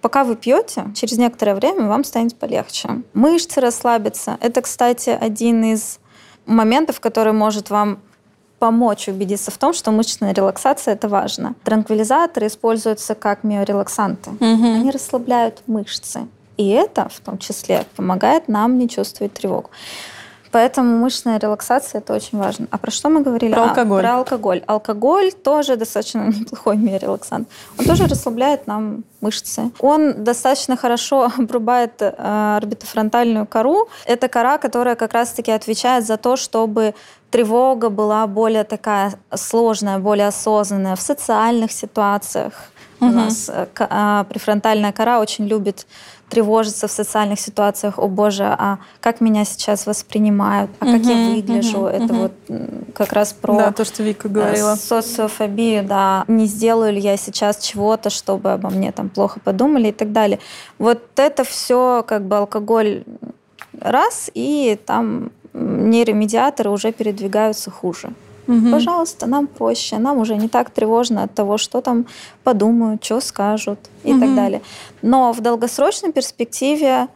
пока вы пьете, через некоторое время вам станет полегче. Мышцы расслабятся. Это, кстати, один из моментов, который может вам помочь убедиться в том, что мышечная релаксация это важно. Транквилизаторы используются как миорелаксанты. Они расслабляют мышцы. И это в том числе помогает нам не чувствовать тревогу. Поэтому мышечная релаксация это очень важно. А про что мы говорили? Про А, алкоголь. про алкоголь. Алкоголь тоже достаточно неплохой миорелаксант. Он тоже расслабляет нам мышцы. Он достаточно хорошо обрубает э, орбитофронтальную кору. Это кора, которая как раз-таки отвечает за то, чтобы тревога была более такая сложная, более осознанная в социальных ситуациях. У нас э, а, префронтальная кора очень любит тревожиться в социальных ситуациях. О боже, а как меня сейчас воспринимают, а как я Мгм, выгляжу? мгм, Это мгм. вот как раз про Да, то, что Вика говорила. э, социофобию, да. Не сделаю ли я сейчас чего-то, чтобы обо мне там плохо подумали и так далее. Вот это все как бы алкоголь раз, и там нейромедиаторы уже передвигаются хуже. Мгм. Пожалуйста, нам проще, нам уже не так тревожно от того, что там подумают, что скажут и так Мгм. далее. Но в долгосрочной перспективе,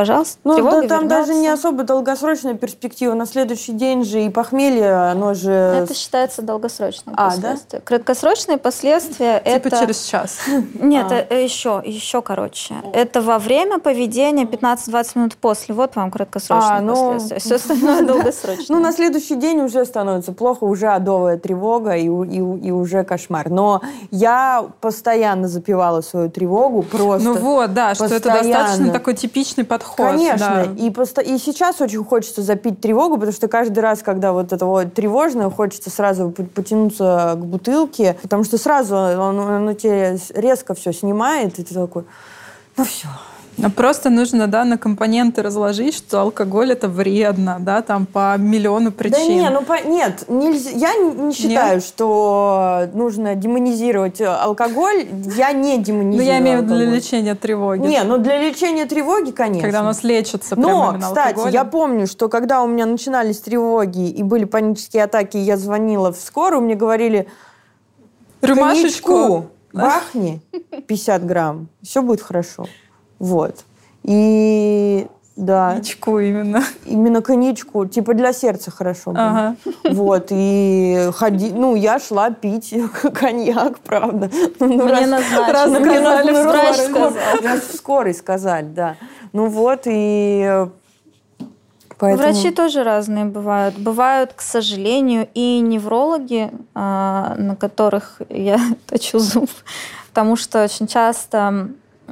пожалуйста, Ну, тревога да, там даже не особо долгосрочная перспектива. На следующий день же и похмелье, оно же... Это считается долгосрочным А, да? последствием. Краткосрочные последствия Типа это через час. нет, А. э, еще еще короче. Это во время поведения 15-20 минут после. Вот вам краткосрочные А, ну, последствия. Все остальное долгосрочное. Ну, на следующий день уже становится плохо, уже адовая тревога и, уже кошмар. Но я постоянно запивала свою тревогу просто. Ну вот, да, что это достаточно такой типичный подход. Конечно. да. И, посто- и сейчас очень хочется запить тревогу, потому что каждый раз, когда вот это вот тревожно, хочется сразу потянуться к бутылке, потому что сразу он, он у тебя резко все снимает, и ты такой, ну все, просто нужно, да, на компоненты разложить, что алкоголь это вредно, да, там по миллиону причин. Да не, ну по, нет, нельзя, я не считаю, нет? что нужно демонизировать алкоголь. Я не демонизирую. Ну я имею в виду для лечения тревоги. Не, ну для лечения тревоги, конечно. Когда у нас лечится Но, кстати, алкоголем. я помню, что когда у меня начинались тревоги и были панические атаки, я звонила в скорую, мне говорили, Рюмашечку бахни 50 грамм, все будет хорошо. Вот. И да. Коньячку именно. Именно коньячку. Типа для сердца хорошо было. Ага. Вот. И ходи... Ну, я шла пить коньяк, правда. Ну, Мне раз, назначили. Раз, ну, сказали, ну, врач сказал. Раз в скорой сказали, да. Ну вот, и Поэтому... Врачи тоже разные бывают. Бывают, к сожалению, и неврологи, а, на которых я точу зуб, потому что очень часто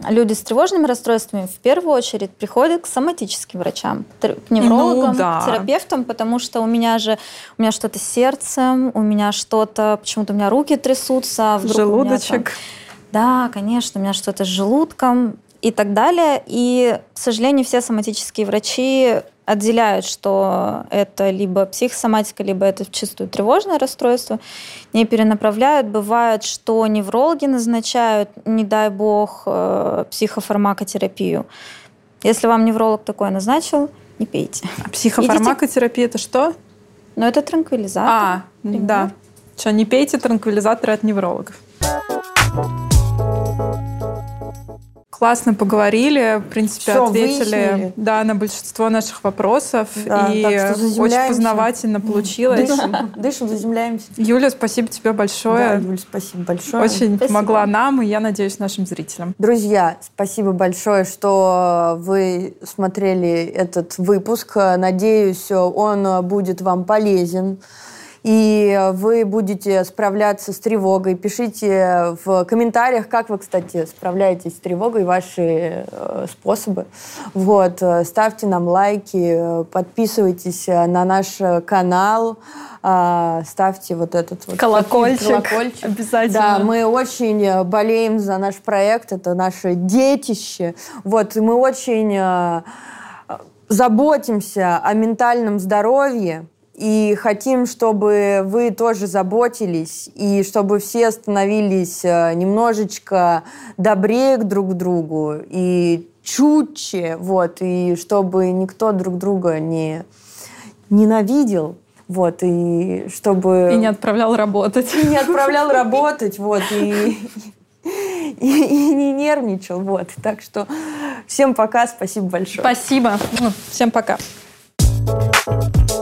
люди с тревожными расстройствами в первую очередь приходят к соматическим врачам, к неврологам, ну, да. терапевтам, потому что у меня же у меня что-то с сердцем, у меня что-то, почему-то у меня руки трясутся, вдруг желудочек. Там, да, конечно, у меня что-то с желудком и так далее. И, к сожалению, все соматические врачи отделяют, что это либо психосоматика, либо это чистое тревожное расстройство, не перенаправляют. Бывает, что неврологи назначают, не дай бог, э, психофармакотерапию. Если вам невролог такое назначил, не пейте. А психофармакотерапия Идите... это что? Ну, это транквилизатор. А, например. да. Что, не пейте транквилизаторы от неврологов. Классно поговорили, в принципе, Все, ответили выяснили. да, на большинство наших вопросов. Да, и очень познавательно получилось. Дышим, дышим, заземляемся. Юля, спасибо тебе большое. Да, Юля, спасибо большое. Очень спасибо. помогла нам, и я надеюсь, нашим зрителям. Друзья, спасибо большое, что вы смотрели этот выпуск. Надеюсь, он будет вам полезен и вы будете справляться с тревогой. Пишите в комментариях, как вы, кстати, справляетесь с тревогой, ваши э, способы. Вот, э, ставьте нам лайки, подписывайтесь на наш канал, э, ставьте вот этот вот колокольчик, колокольчик. Обязательно. Да, мы очень болеем за наш проект, это наше детище. Вот, и мы очень э, заботимся о ментальном здоровье и хотим, чтобы вы тоже заботились, и чтобы все становились э, немножечко добрее друг к другу, и чутче, вот, и чтобы никто друг друга не ненавидел, вот, и чтобы... И не отправлял работать. И не отправлял работать, вот, и, и, и не нервничал, вот. Так что всем пока, спасибо большое. Спасибо. Ну, всем пока. Thank you